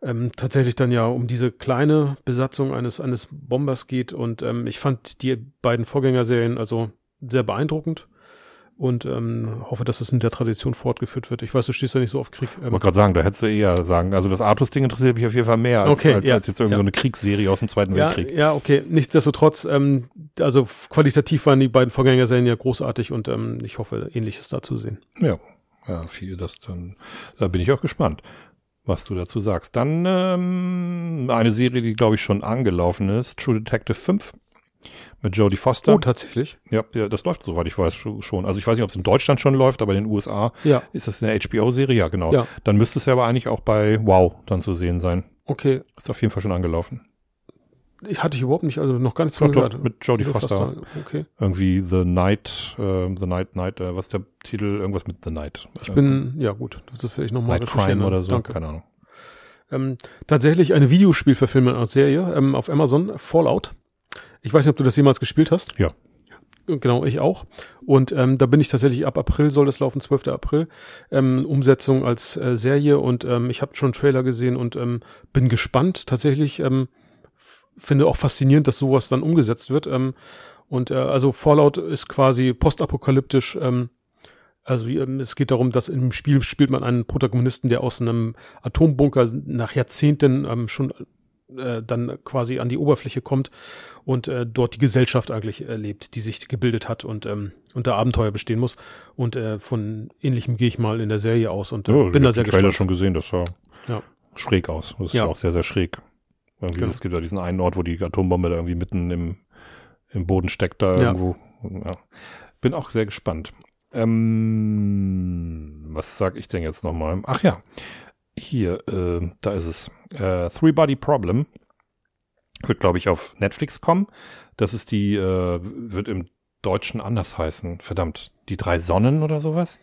ähm, tatsächlich dann ja um diese kleine Besatzung eines, eines Bombers geht. Und ähm, ich fand die beiden Vorgängerserien also sehr beeindruckend und ähm, hoffe, dass es in der Tradition fortgeführt wird. Ich weiß, du stehst ja nicht so auf Krieg. Ich Ähm, wollte gerade sagen, da hättest du eher sagen, also das Artus-Ding interessiert mich auf jeden Fall mehr als, Okay, als, ja, als jetzt irgendeine so ja. eine Kriegsserie aus dem Zweiten ja, Weltkrieg. ja, okay. Nichtsdestotrotz, ähm, also qualitativ waren die beiden Vorgängerserien ja großartig und ähm, ich hoffe, ähnliches da zu sehen. Ja, ja, viel das dann, da bin ich auch gespannt, was du dazu sagst. Dann ähm, eine Serie, die glaube ich schon angelaufen ist, True Detective 5 mit Jodie Foster. Oh, tatsächlich. Ja, ja, das läuft soweit ich weiß scho- schon. Also ich weiß nicht, ob es in Deutschland schon läuft, aber in den USA Ja, ist es eine HBO-Serie, ja genau. Ja. Dann müsste es ja aber eigentlich auch bei Wow dann zu sehen sein. okay. Ist auf jeden Fall schon angelaufen. Ich hatte ich überhaupt nicht, also noch gar nichts von gehört. mit Jodie Jodie Foster. Okay. Irgendwie The Night, äh, The Night, Night, äh, was ist der Titel? Irgendwas mit The Night. Ich bin, ja gut, das will ich nochmal Night Crime oder so, Danke. keine Ahnung. Ähm, tatsächlich eine Videospielverfilmung als Serie ähm, auf Amazon, Fallout. Ich weiß nicht, ob du das jemals gespielt hast. Ja. Genau, ich auch. Und ähm, da bin ich tatsächlich ab April soll das laufen, 12. April. Ähm, Umsetzung als äh, Serie und ähm, ich habe schon Trailer gesehen und ähm, bin gespannt. Tatsächlich ähm, finde auch faszinierend, dass sowas dann umgesetzt wird. Ähm, und äh, also Fallout ist quasi postapokalyptisch. Ähm, also ähm, es geht darum, dass im Spiel spielt man einen Protagonisten, der aus einem Atombunker nach Jahrzehnten ähm, schon äh, dann quasi an die Oberfläche kommt und äh, dort die Gesellschaft eigentlich erlebt, die sich gebildet hat und ähm, unter Abenteuer bestehen muss. Und äh, von ähnlichem gehe ich mal in der Serie aus und äh, Ja, bin ich da sehr den Trailer gespannt. schon gesehen, das sah Ja. schräg aus. Das ist Ja. auch sehr, sehr schräg. Irgendwie, Genau. Es gibt ja diesen einen Ort, wo die Atombombe da irgendwie mitten im, im Boden steckt da Ja. irgendwo. Ja. Bin auch sehr gespannt. Ähm, was sag ich denn jetzt nochmal? Ach ja, hier, äh, da ist es. Äh, Three Body Problem wird, glaube ich, auf Netflix kommen. Das ist die, äh, wird im Deutschen anders heißen. Verdammt, die drei Sonnen oder sowas?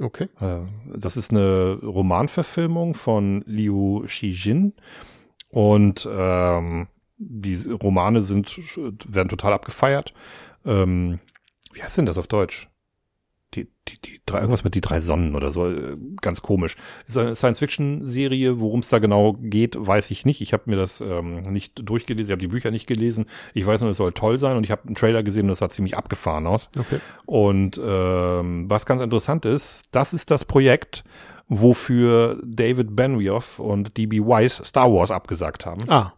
Okay. Äh, Das ist eine Romanverfilmung von Liu Shijin und ähm, die Romane sind werden total abgefeiert. Ähm, wie heißt denn das auf Deutsch? Die, die, die drei, irgendwas mit die drei Sonnen oder so, äh, ganz komisch. Ist eine Science-Fiction-Serie, worum es da genau geht, weiß ich nicht. Ich habe mir das ähm, nicht durchgelesen, ich habe die Bücher nicht gelesen. Ich weiß nur, es soll toll sein und ich habe einen Trailer gesehen und das sah ziemlich abgefahren aus. Okay. Und ähm, was ganz interessant ist, das ist das Projekt, wofür David Benioff und D.B. Weiss Star Wars abgesagt haben. Ah.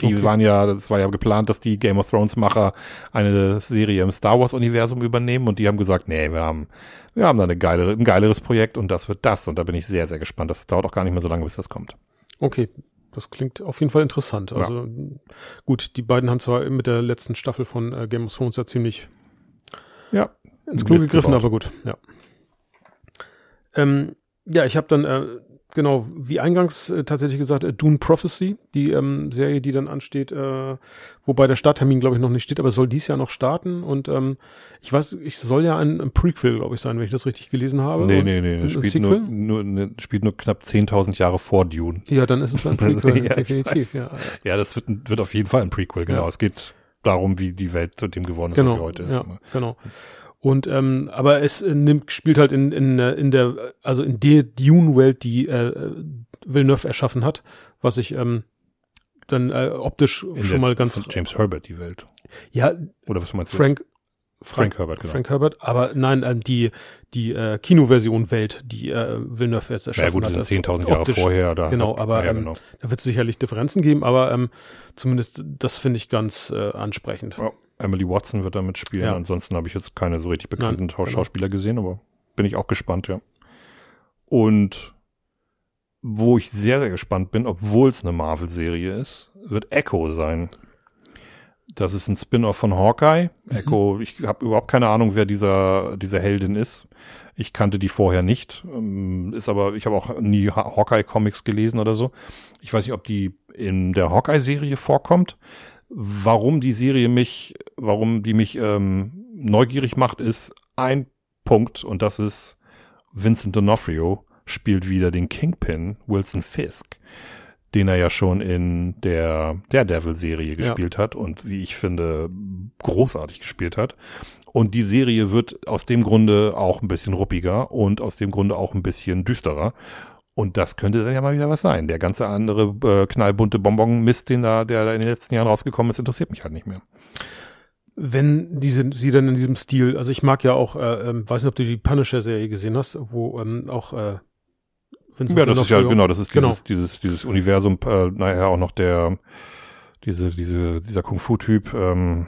Die Okay. waren ja, das war ja geplant, dass die Game of Thrones Macher eine Serie im Star Wars Universum übernehmen und die haben gesagt, nee, wir haben, wir haben da eine geilere, ein geileres Projekt und das wird das und da bin ich sehr, sehr gespannt. Das dauert auch gar nicht mehr so lange, bis das kommt. Okay. Das klingt auf jeden Fall interessant. Also gut, die beiden haben zwar mit der letzten Staffel von äh, Game of Thrones ja ziemlich Ja. ins Klo gegriffen, gebaut. aber gut, ja. Ähm, ja, ich habe dann äh, genau wie eingangs äh, tatsächlich gesagt äh, Dune Prophecy, die ähm, Serie, die dann ansteht, äh, wobei der Starttermin glaube ich noch nicht steht, aber soll dies Jahr noch starten und ähm, ich weiß, ich soll ja ein, ein Prequel glaube ich sein, wenn ich das richtig gelesen habe. Nee, nee, nee, ein spielt Sequel? nur, nur, ne, spielt nur knapp 10.000 Jahre vor Dune. Ja, dann ist es ein Prequel, Ja, definitiv. Ja, Ja, das wird, wird auf jeden Fall ein Prequel, genau. Ja. Es geht darum, wie die Welt zu dem geworden ist, genau, was sie heute ist. ja, genau. Und ähm, aber es äh, nimmt spielt halt in in äh, in der also in der Dune-Welt, die äh, Villeneuve erschaffen hat, was ich ähm, dann äh, optisch In schon der- mal ganz James Herbert, die Welt. ja Oder was meinst du? Frank Frank Herbert, genau. Frank Herbert, aber nein, ähm, die die äh, Kinoversion Welt, die äh, Villeneuve jetzt Ja erschaffen gut, hat. das sind also 10.000 Jahre vorher. Da Genau, aber ja, ähm, genau. Da wird es sicherlich Differenzen geben, aber ähm, zumindest das finde ich ganz äh, ansprechend. Ja, Emily Watson wird da mitspielen. Ja. Ansonsten habe ich jetzt keine so richtig bekannten Nein, genau. Schauspieler gesehen, aber bin ich auch gespannt, ja. Und wo ich sehr, sehr gespannt bin, obwohl es eine Marvel-Serie ist, wird Echo sein. Das ist ein Spin-off von Hawkeye. Mhm. Echo, ich habe überhaupt keine Ahnung, wer dieser diese Heldin ist. Ich kannte die vorher nicht. Ähm, Ist aber, ich habe auch nie Ha- Hawkeye-Comics gelesen oder so. Ich weiß nicht, ob die in der Hawkeye-Serie vorkommt. Warum die Serie mich, warum die mich ähm, neugierig macht, ist ein Punkt und das ist Vincent D'Onofrio spielt wieder den Kingpin Wilson Fisk, den er ja schon in der Daredevil-Serie gespielt hat und wie ich finde großartig gespielt hat. Und die Serie wird aus dem Grunde auch ein bisschen ruppiger und aus dem Grunde auch ein bisschen düsterer. Und das könnte dann ja mal wieder was sein. Der ganze andere äh, knallbunte Bonbon-Mist, den da, der da in den letzten Jahren rausgekommen ist, interessiert mich halt nicht mehr. Wenn diese, sie dann in diesem Stil, also ich mag ja auch, äh, ähm, weiß nicht, ob du die Punisher-Serie gesehen hast, wo ähm, auch äh, Vincent Ja, das ist ja genau, das ist Genau. dieses, dieses, dieses Universum, äh, naja, auch noch der, diese, diese, dieser Kung-Fu-Typ, ähm,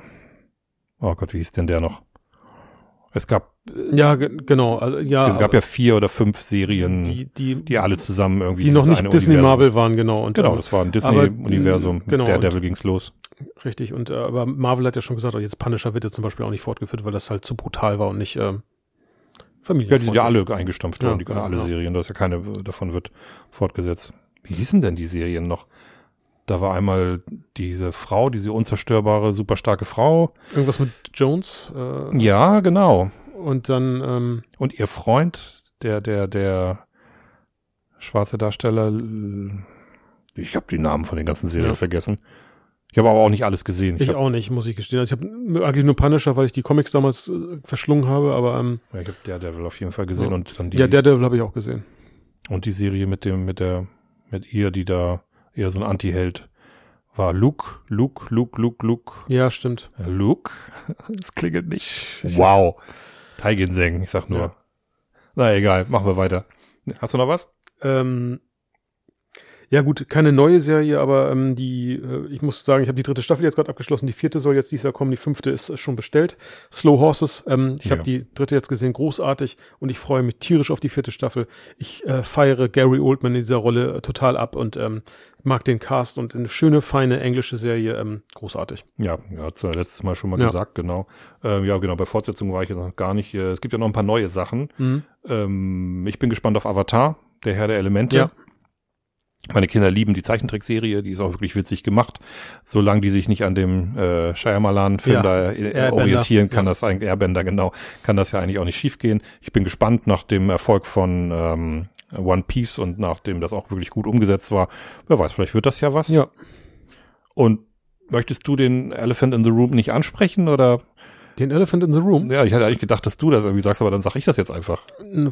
oh Gott, wie hieß denn der noch? Es gab, äh, Ja, ge genau. Also, ja, es gab ja vier oder fünf Serien, die, die, die alle zusammen irgendwie die noch nicht Disney Universum- Marvel waren, genau. Und, Genau, ähm, das war ein aber, Disney-Universum. mm, genau, der Devil ging's los. Richtig, und äh, aber Marvel hat ja schon gesagt, oh, jetzt Punisher wird ja zum Beispiel auch nicht fortgeführt, weil das halt zu brutal war und nicht ähm, Familie. Ja, die sind ja alle eingestampft worden, Ja, die, ja, alle ja. Serien, da ist ja keine davon wird fortgesetzt. Wie hießen denn die Serien noch? Da war einmal diese Frau, diese unzerstörbare, super starke Frau. Irgendwas mit Jones äh, Ja, genau. und dann ähm, Und ihr Freund, der, der, der schwarze Darsteller, ich habe die Namen von den ganzen Serien Ja. vergessen. Ich habe aber auch nicht alles gesehen. ich hab, auch nicht, muss ich gestehen. Also ich habe eigentlich nur Punisher, weil ich die Comics damals äh, verschlungen habe, aber ähm, ja, ich habe Daredevil auf jeden Fall gesehen Ja. und dann die ja, Daredevil habe ich auch gesehen. und die Serie mit dem mit der mit ihr, die da eher so ein Anti-Held war. Luke, Luke, Luke, Luke, Luke, Ja, stimmt. Luke. Es klingelt nicht. Wow. Taigenseng, ich sag nur. Ja. Na egal, machen wir weiter. Hast du noch was? Ähm, ja gut, keine neue Serie, aber ähm, die, äh, ich muss sagen, ich habe die dritte Staffel jetzt gerade abgeschlossen, die vierte soll jetzt dieses Jahr kommen, die fünfte ist äh, schon bestellt. Slow Horses, ähm, ich Ja. habe die dritte jetzt gesehen, großartig und ich freue mich tierisch auf die vierte Staffel. Ich äh, feiere Gary Oldman in dieser Rolle äh, total ab und ähm, mag den Cast und eine schöne, feine englische Serie, ähm, großartig. Ja, ja, hat's ja letztes Mal schon mal Ja. gesagt, genau. Ähm, ja, genau, bei Fortsetzung war ich jetzt noch gar nicht. Äh, Es gibt ja noch ein paar neue Sachen. Mhm. Ähm, ich bin gespannt auf Avatar, der Herr der Elemente. Ja. Meine Kinder lieben die Zeichentrickserie, die ist auch wirklich witzig gemacht. Solange die sich nicht an dem äh, Shyamalan-Film Ja, da äh, Airbender, orientieren, kann ja. das eigentlich, Airbender genau, kann das ja eigentlich auch nicht schiefgehen. Ich bin gespannt nach dem Erfolg von ähm, One Piece und nachdem das auch wirklich gut umgesetzt war. Wer weiß, vielleicht wird das ja was. Ja, Und möchtest du den Elephant in the Room nicht ansprechen oder? Den Elephant in the Room? Ja, ich hatte eigentlich gedacht, dass du das irgendwie sagst, aber dann sag ich das jetzt einfach.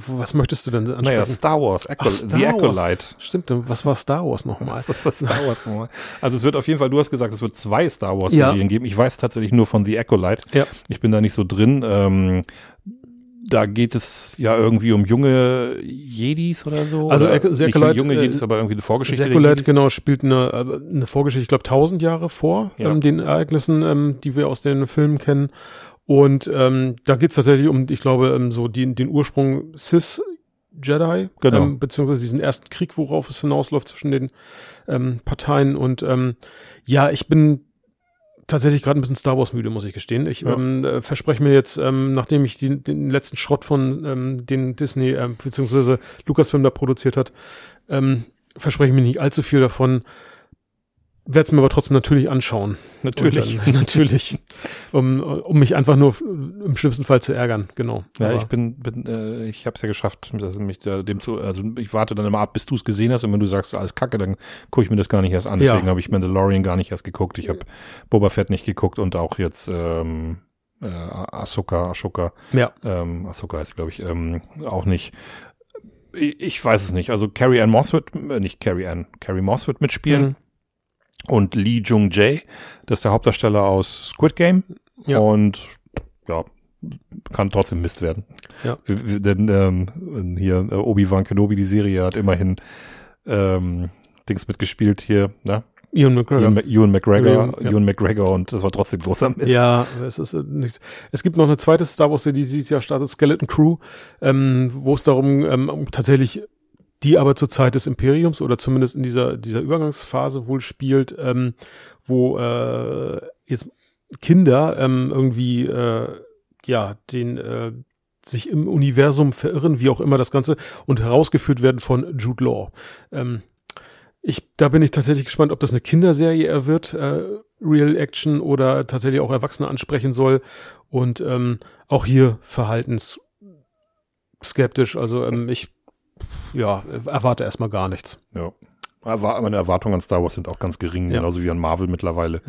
Was möchtest du denn ansprechen? Naja, Star Wars, Echo, Ach, Star The Wars. Acolyte. Stimmt, was war Star Wars nochmal? Was ist das Star Wars nochmal? Also es wird auf jeden Fall, du hast gesagt, es wird zwei Star Wars Ja. Serien geben. Ich weiß tatsächlich nur von The Acolyte. Ja. Ich bin da nicht so drin. Ähm, da geht es ja irgendwie um junge Jedis oder so. Also oder The nicht junge äh, Jedis, aber irgendwie eine Vorgeschichte. Seculet, Jedis. genau, spielt eine, äh, eine Vorgeschichte, ich glaube, tausend Jahre vor Ja. ähm, den Ereignissen, ähm, die wir aus den Filmen kennen. Und ähm, da geht's tatsächlich um, ich glaube, ähm, so die, den Ursprung Cis Jedi, Genau. ähm, beziehungsweise diesen ersten Krieg, worauf es hinausläuft zwischen den ähm, Parteien. Und ähm, ja, ich bin tatsächlich gerade ein bisschen Star Wars müde, muss ich gestehen. Ich Ja. ähm, äh, verspreche mir jetzt, ähm, nachdem ich die, den letzten Schrott von ähm, den Disney ähm, beziehungsweise Lucasfilm da produziert hat, ähm, verspreche ich mir nicht allzu viel davon. Werde es mir aber trotzdem natürlich anschauen. Natürlich. Dann, natürlich. Um, um mich einfach nur im schlimmsten Fall zu ärgern, genau. Ja, Aber- ich bin, bin äh, ich habe es ja geschafft, dass mich da dem zu, also ich warte dann immer ab, bis du es gesehen hast und wenn du sagst, alles Kacke, dann gucke ich mir das gar nicht erst an. Ja. Deswegen habe ich Mandalorian gar nicht erst geguckt. Ich habe Boba Fett nicht geguckt und auch jetzt ähm, äh, Ahsoka, Ashoka, ja, ähm, Ahsoka ist glaube ich ähm, auch nicht. Ich, ich weiß es nicht. Also Carrie Ann Moss wird, äh, nicht Carrie Ann, Carrie Moss wird mitspielen Mhm. Und Lee Jung Jae, das ist der Hauptdarsteller aus Squid Game Ja. und ja, kann trotzdem Mist werden. Ja. Denn ähm, hier äh, Obi-Wan Kenobi, die Serie, hat immerhin ähm, Dings mitgespielt hier, ne? Ian McGregor. Ewan, Ewan McGregor, Ewan, ja. Ewan McGregor und das war trotzdem großer Mist. Ja, es ist äh, nichts. Es gibt noch eine zweite Star Wars, Serie, die dieses Jahr startet, Skeleton Crew, ähm, wo es darum ähm, tatsächlich die aber zur Zeit des Imperiums oder zumindest in dieser dieser Übergangsphase wohl spielt, ähm, wo äh, jetzt Kinder ähm, irgendwie äh, ja den äh, sich im Universum verirren, wie auch immer das Ganze, und herausgeführt werden von Jude Law. Ähm, ich, da bin ich tatsächlich gespannt, ob das eine Kinderserie er wird, äh, Real Action oder tatsächlich auch Erwachsene ansprechen soll. Und ähm, auch hier verhaltens skeptisch. Also ähm, ich ja, erwarte erstmal gar nichts. ja. Aber meine Erwartungen an Star Wars sind auch ganz gering, Ja. genauso wie an Marvel mittlerweile.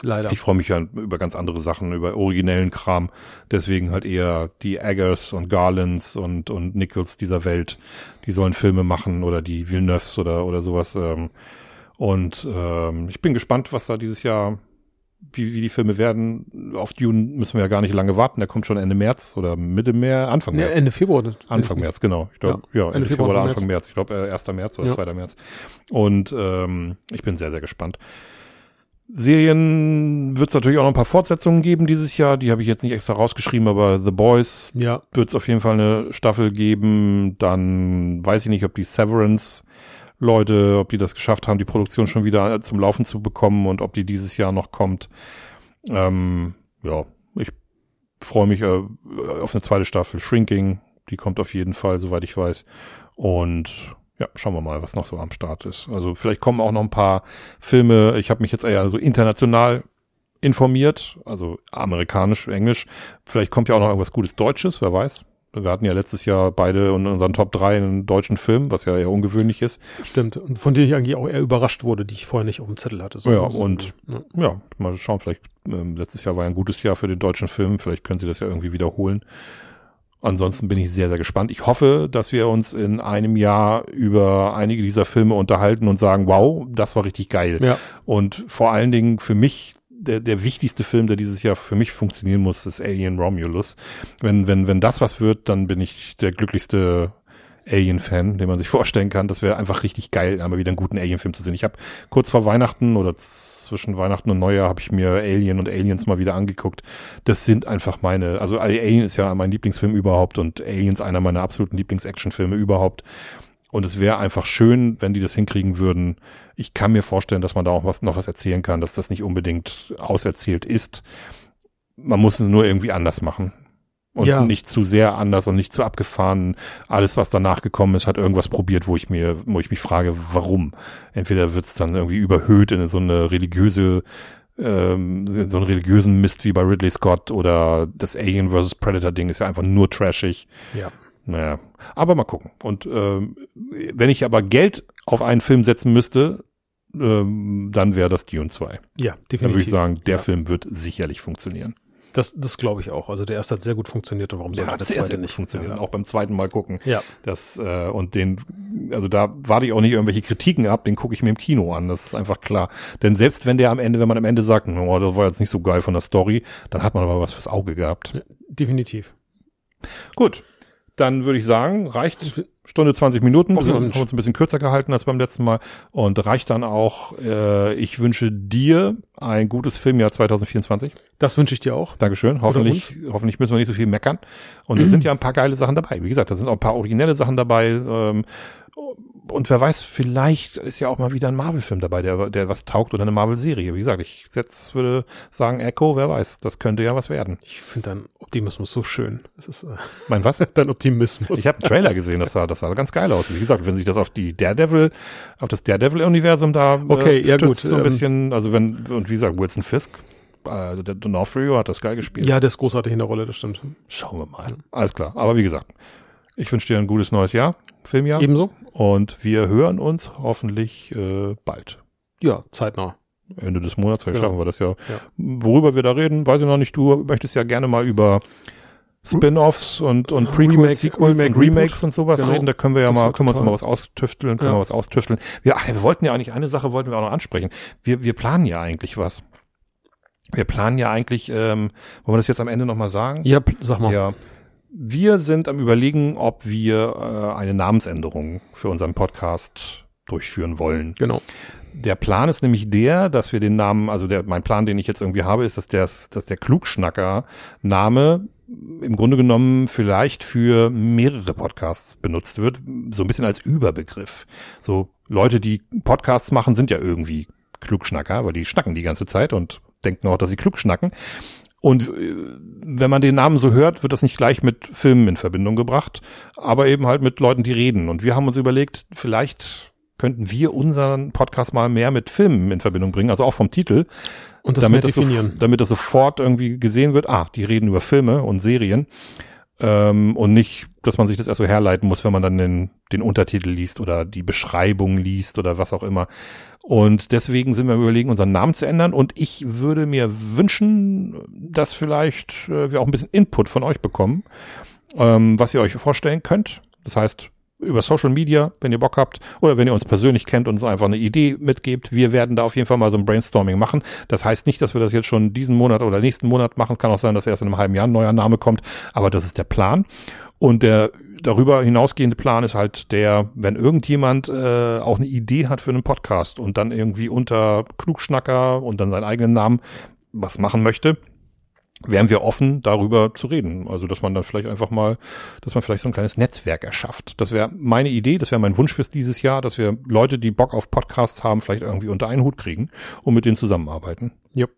Leider. Ich freue mich ja über ganz andere Sachen, über originellen Kram. Deswegen halt eher die Eggers und Garlands und, und Nichols dieser Welt. Die sollen Filme machen oder die Villeneuves oder, oder sowas. ähm. Und ähm, ich bin gespannt, was da dieses Jahr, wie, wie die Filme werden. Auf Dune müssen wir ja gar nicht lange warten. Der kommt schon Ende März oder Mitte März, Anfang ja, März. Ende Februar. Anfang März, genau. Ich glaube, ja, Ende, Ende Februar Februar, oder Anfang Anfang März. Ich glaube, äh, 1. März oder Ja. 2. März. Und ähm, ich bin sehr, sehr gespannt. Serien wird es natürlich auch noch ein paar Fortsetzungen geben dieses Jahr. Die habe ich jetzt nicht extra rausgeschrieben, aber The Boys Ja, wird es auf jeden Fall eine Staffel geben. Dann weiß ich nicht, ob die Severance Leute, ob die das geschafft haben, die Produktion schon wieder zum Laufen zu bekommen und ob die dieses Jahr noch kommt. Ähm, ja, ich freue mich äh, auf eine zweite Staffel. Shrinking, die kommt auf jeden Fall, soweit ich weiß. Und ja, schauen wir mal, was noch so am Start ist. Also vielleicht kommen auch noch ein paar Filme. Ich habe mich jetzt eher so international informiert, also amerikanisch, englisch. Vielleicht kommt ja auch noch irgendwas Gutes Deutsches, wer weiß. Wir hatten ja letztes Jahr beide in unseren Top 3 einen deutschen Film, was ja eher ungewöhnlich ist. stimmt. Und von denen ich eigentlich auch eher überrascht wurde, die ich vorher nicht auf dem Zettel hatte. So, Ja, und- ja. Ja, mal schauen, vielleicht ähm, letztes Jahr war ja ein gutes Jahr für den deutschen Film, vielleicht können sie das ja irgendwie wiederholen. Ansonsten bin ich sehr, sehr gespannt. Ich hoffe, dass wir uns in einem Jahr über einige dieser Filme unterhalten und sagen, wow, das war richtig geil. ja, Und vor allen Dingen für mich, der, der wichtigste Film, der dieses Jahr für mich funktionieren muss, ist Alien Romulus. Wenn, wenn, wenn das was wird, dann bin ich der glücklichste Alien-Fan, den man sich vorstellen kann. Das wäre einfach richtig geil, einmal wieder einen guten Alien-Film zu sehen. Ich habe kurz vor Weihnachten oder zwischen Weihnachten und Neujahr habe ich mir Alien und Aliens mal wieder angeguckt. Das sind einfach meine, also Alien ist ja mein Lieblingsfilm überhaupt und Aliens einer meiner absoluten Lieblings-Action-Filme überhaupt. Und es wäre einfach schön, wenn die das hinkriegen würden. Ich kann mir vorstellen, dass man da auch was, noch was erzählen kann, dass das nicht unbedingt auserzählt ist. Man muss es nur irgendwie anders machen. Und Ja. nicht zu sehr anders und nicht zu abgefahren. Alles, was danach gekommen ist, hat irgendwas probiert, wo ich mir, wo ich mich frage, warum. Entweder wird's dann irgendwie überhöht in so eine religiöse, ähm, so einen religiösen Mist wie bei Ridley Scott oder das Alien vs. Predator Ding ist ja einfach nur trashig. ja. Naja, aber mal gucken. Und ähm, wenn ich aber Geld auf einen Film setzen müsste, ähm, dann wäre das Dune 2. Ja, definitiv. Dann würde ich sagen, der Ja. Film wird sicherlich funktionieren. Das, das glaube ich auch. Also der erste hat sehr gut funktioniert und warum soll Der der zweite nicht funktioniert. Ja. Auch beim zweiten Mal gucken. Ja. Das, äh, und den, also da warte ich auch nicht irgendwelche Kritiken ab, den gucke ich mir im Kino an, das ist einfach klar. Denn selbst wenn der am Ende, wenn man am Ende sagt, oh, das war jetzt nicht so geil von der Story, dann hat man aber was fürs Auge gehabt. Definitiv. Gut, dann würde ich sagen, reicht Stunde 20 Minuten. Okay, Wir haben uns ein bisschen kürzer gehalten als beim letzten Mal und reicht dann auch, äh, ich wünsche dir ein gutes Filmjahr 2024. Das wünsche ich dir auch. Dankeschön. Hoffentlich, hoffentlich müssen wir nicht so viel meckern. Und es sind ja ein paar geile Sachen dabei. Wie gesagt, da sind auch ein paar originelle Sachen dabei. Ähm, und wer weiß, vielleicht ist ja auch mal wieder ein Marvel-Film dabei, der, der was taugt oder eine Marvel-Serie. Wie gesagt, ich jetzt würde sagen Echo, wer weiß, das könnte ja was werden. Ich finde dein Optimismus so schön. Das ist äh, Mein was? dein Optimismus. Ich habe einen Trailer gesehen, das sah, das sah ganz geil aus. Wie gesagt, wenn sich das auf die Daredevil, auf das Daredevil-Universum da Okay, ja gut, so ein ähm, bisschen, also wenn, und wie gesagt, Wilson Fisk, äh, der D'Onofrio hat das geil gespielt. ja, der ist großartig in der Rolle, das stimmt. Schauen wir mal. Alles klar. Aber wie gesagt, ich wünsche dir ein gutes neues Jahr, Filmjahr. Ebenso? Und wir hören uns hoffentlich äh, bald. Ja, zeitnah. Ende des Monats, vielleicht Genau. schaffen wir das ja. Ja. Worüber wir da reden, weiß ich noch nicht. Du möchtest ja gerne mal über Spin-offs und, und Prequels, Remake, Sequels Remake, und Remakes Reboot. und sowas Genau. reden. Da können wir ja Das mal, können wir uns mal was austüfteln, können Ja. wir was austüfteln. Wir, ach, wir wollten ja eigentlich, eine Sache wollten wir auch noch ansprechen. Wir, wir planen ja eigentlich was. Wir planen ja eigentlich, ähm, wollen wir das jetzt am Ende nochmal sagen? Ja, sag mal. Ja. Wir sind am überlegen, ob wir äh, eine Namensänderung für unseren Podcast durchführen wollen. Genau. Der Plan ist nämlich der, dass wir den Namen, also der, mein Plan, den ich jetzt irgendwie habe, ist, dass der, dass der Klugschnacker-Name im Grunde genommen vielleicht für mehrere Podcasts benutzt wird, so ein bisschen als Überbegriff. So Leute, die Podcasts machen, sind ja irgendwie Klugschnacker, weil die schnacken die ganze Zeit und denken auch, dass sie klug schnacken. Und äh, wenn man den Namen so hört, wird das nicht gleich mit Filmen in Verbindung gebracht, aber eben halt mit Leuten, die reden. Und wir haben uns überlegt, vielleicht könnten wir unseren Podcast mal mehr mit Filmen in Verbindung bringen, also auch vom Titel, Und das damit das, so, definieren. damit das sofort irgendwie gesehen wird, ah, die reden über Filme und Serien. Ähm, und nicht, dass man sich das erst so herleiten muss, wenn man dann den, den Untertitel liest oder die Beschreibung liest oder was auch immer. Und deswegen sind wir überlegen, unseren Namen zu ändern. Und ich würde mir wünschen, dass vielleicht äh, wir auch ein bisschen Input von euch bekommen, ähm, was ihr euch vorstellen könnt. Das heißt, über Social Media, wenn ihr Bock habt, oder wenn ihr uns persönlich kennt und uns einfach eine Idee mitgebt. Wir werden da auf jeden Fall mal so ein Brainstorming machen. Das heißt nicht, dass wir das jetzt schon diesen Monat oder nächsten Monat machen. Es kann auch sein, dass erst in einem halben Jahr ein neuer Name kommt. Aber das ist der Plan. Und der darüber hinausgehende Plan ist halt der, wenn irgendjemand äh, auch eine Idee hat für einen Podcast und dann irgendwie unter Klugschnacker und dann seinen eigenen Namen was machen möchte, wären wir offen, darüber zu reden. Also, dass man dann vielleicht einfach mal, dass man vielleicht so ein kleines Netzwerk erschafft. Das wäre meine Idee, das wäre mein Wunsch fürs dieses Jahr, dass wir Leute, die Bock auf Podcasts haben, vielleicht irgendwie unter einen Hut kriegen und mit denen zusammenarbeiten. Yep.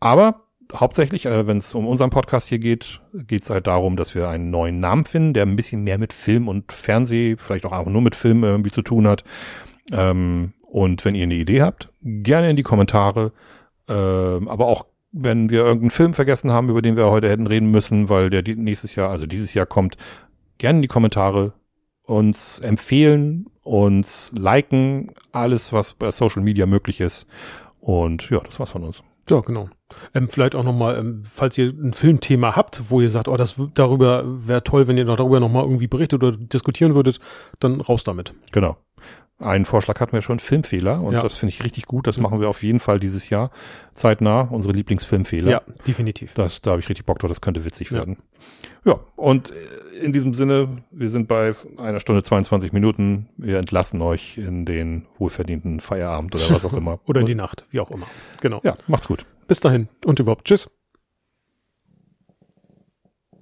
Aber hauptsächlich, äh, wenn es um unseren Podcast hier geht, geht es halt darum, dass wir einen neuen Namen finden, der ein bisschen mehr mit Film und Fernseh, vielleicht auch einfach nur mit Film irgendwie zu tun hat. Ähm, und wenn ihr eine Idee habt, gerne in die Kommentare. Ähm, aber auch wenn wir irgendeinen Film vergessen haben, über den wir heute hätten reden müssen, weil der nächstes Jahr, also dieses Jahr kommt, gerne in die Kommentare uns empfehlen, uns liken, alles, was bei Social Media möglich ist. Und ja, das war's von uns. Ja, genau. Ähm, vielleicht auch nochmal, ähm, falls ihr ein Filmthema habt, wo ihr sagt, oh, das darüber wäre toll, wenn ihr noch darüber nochmal irgendwie berichtet oder diskutieren würdet, dann raus damit. Genau. Einen Vorschlag hatten wir schon, Filmfehler. Und Ja. das finde ich richtig gut. Das machen wir auf jeden Fall dieses Jahr zeitnah. Unsere Lieblingsfilmfehler. Ja, definitiv. Das, da habe ich richtig Bock drauf. Das könnte witzig Ja. werden. Ja, und äh, in diesem Sinne, wir sind bei einer Stunde 22 Minuten. Wir entlassen euch in den wohlverdienten Feierabend oder was auch immer. Oder in die Nacht, wie auch immer. Genau. Ja, macht's gut. Bis dahin und überhaupt. Tschüss.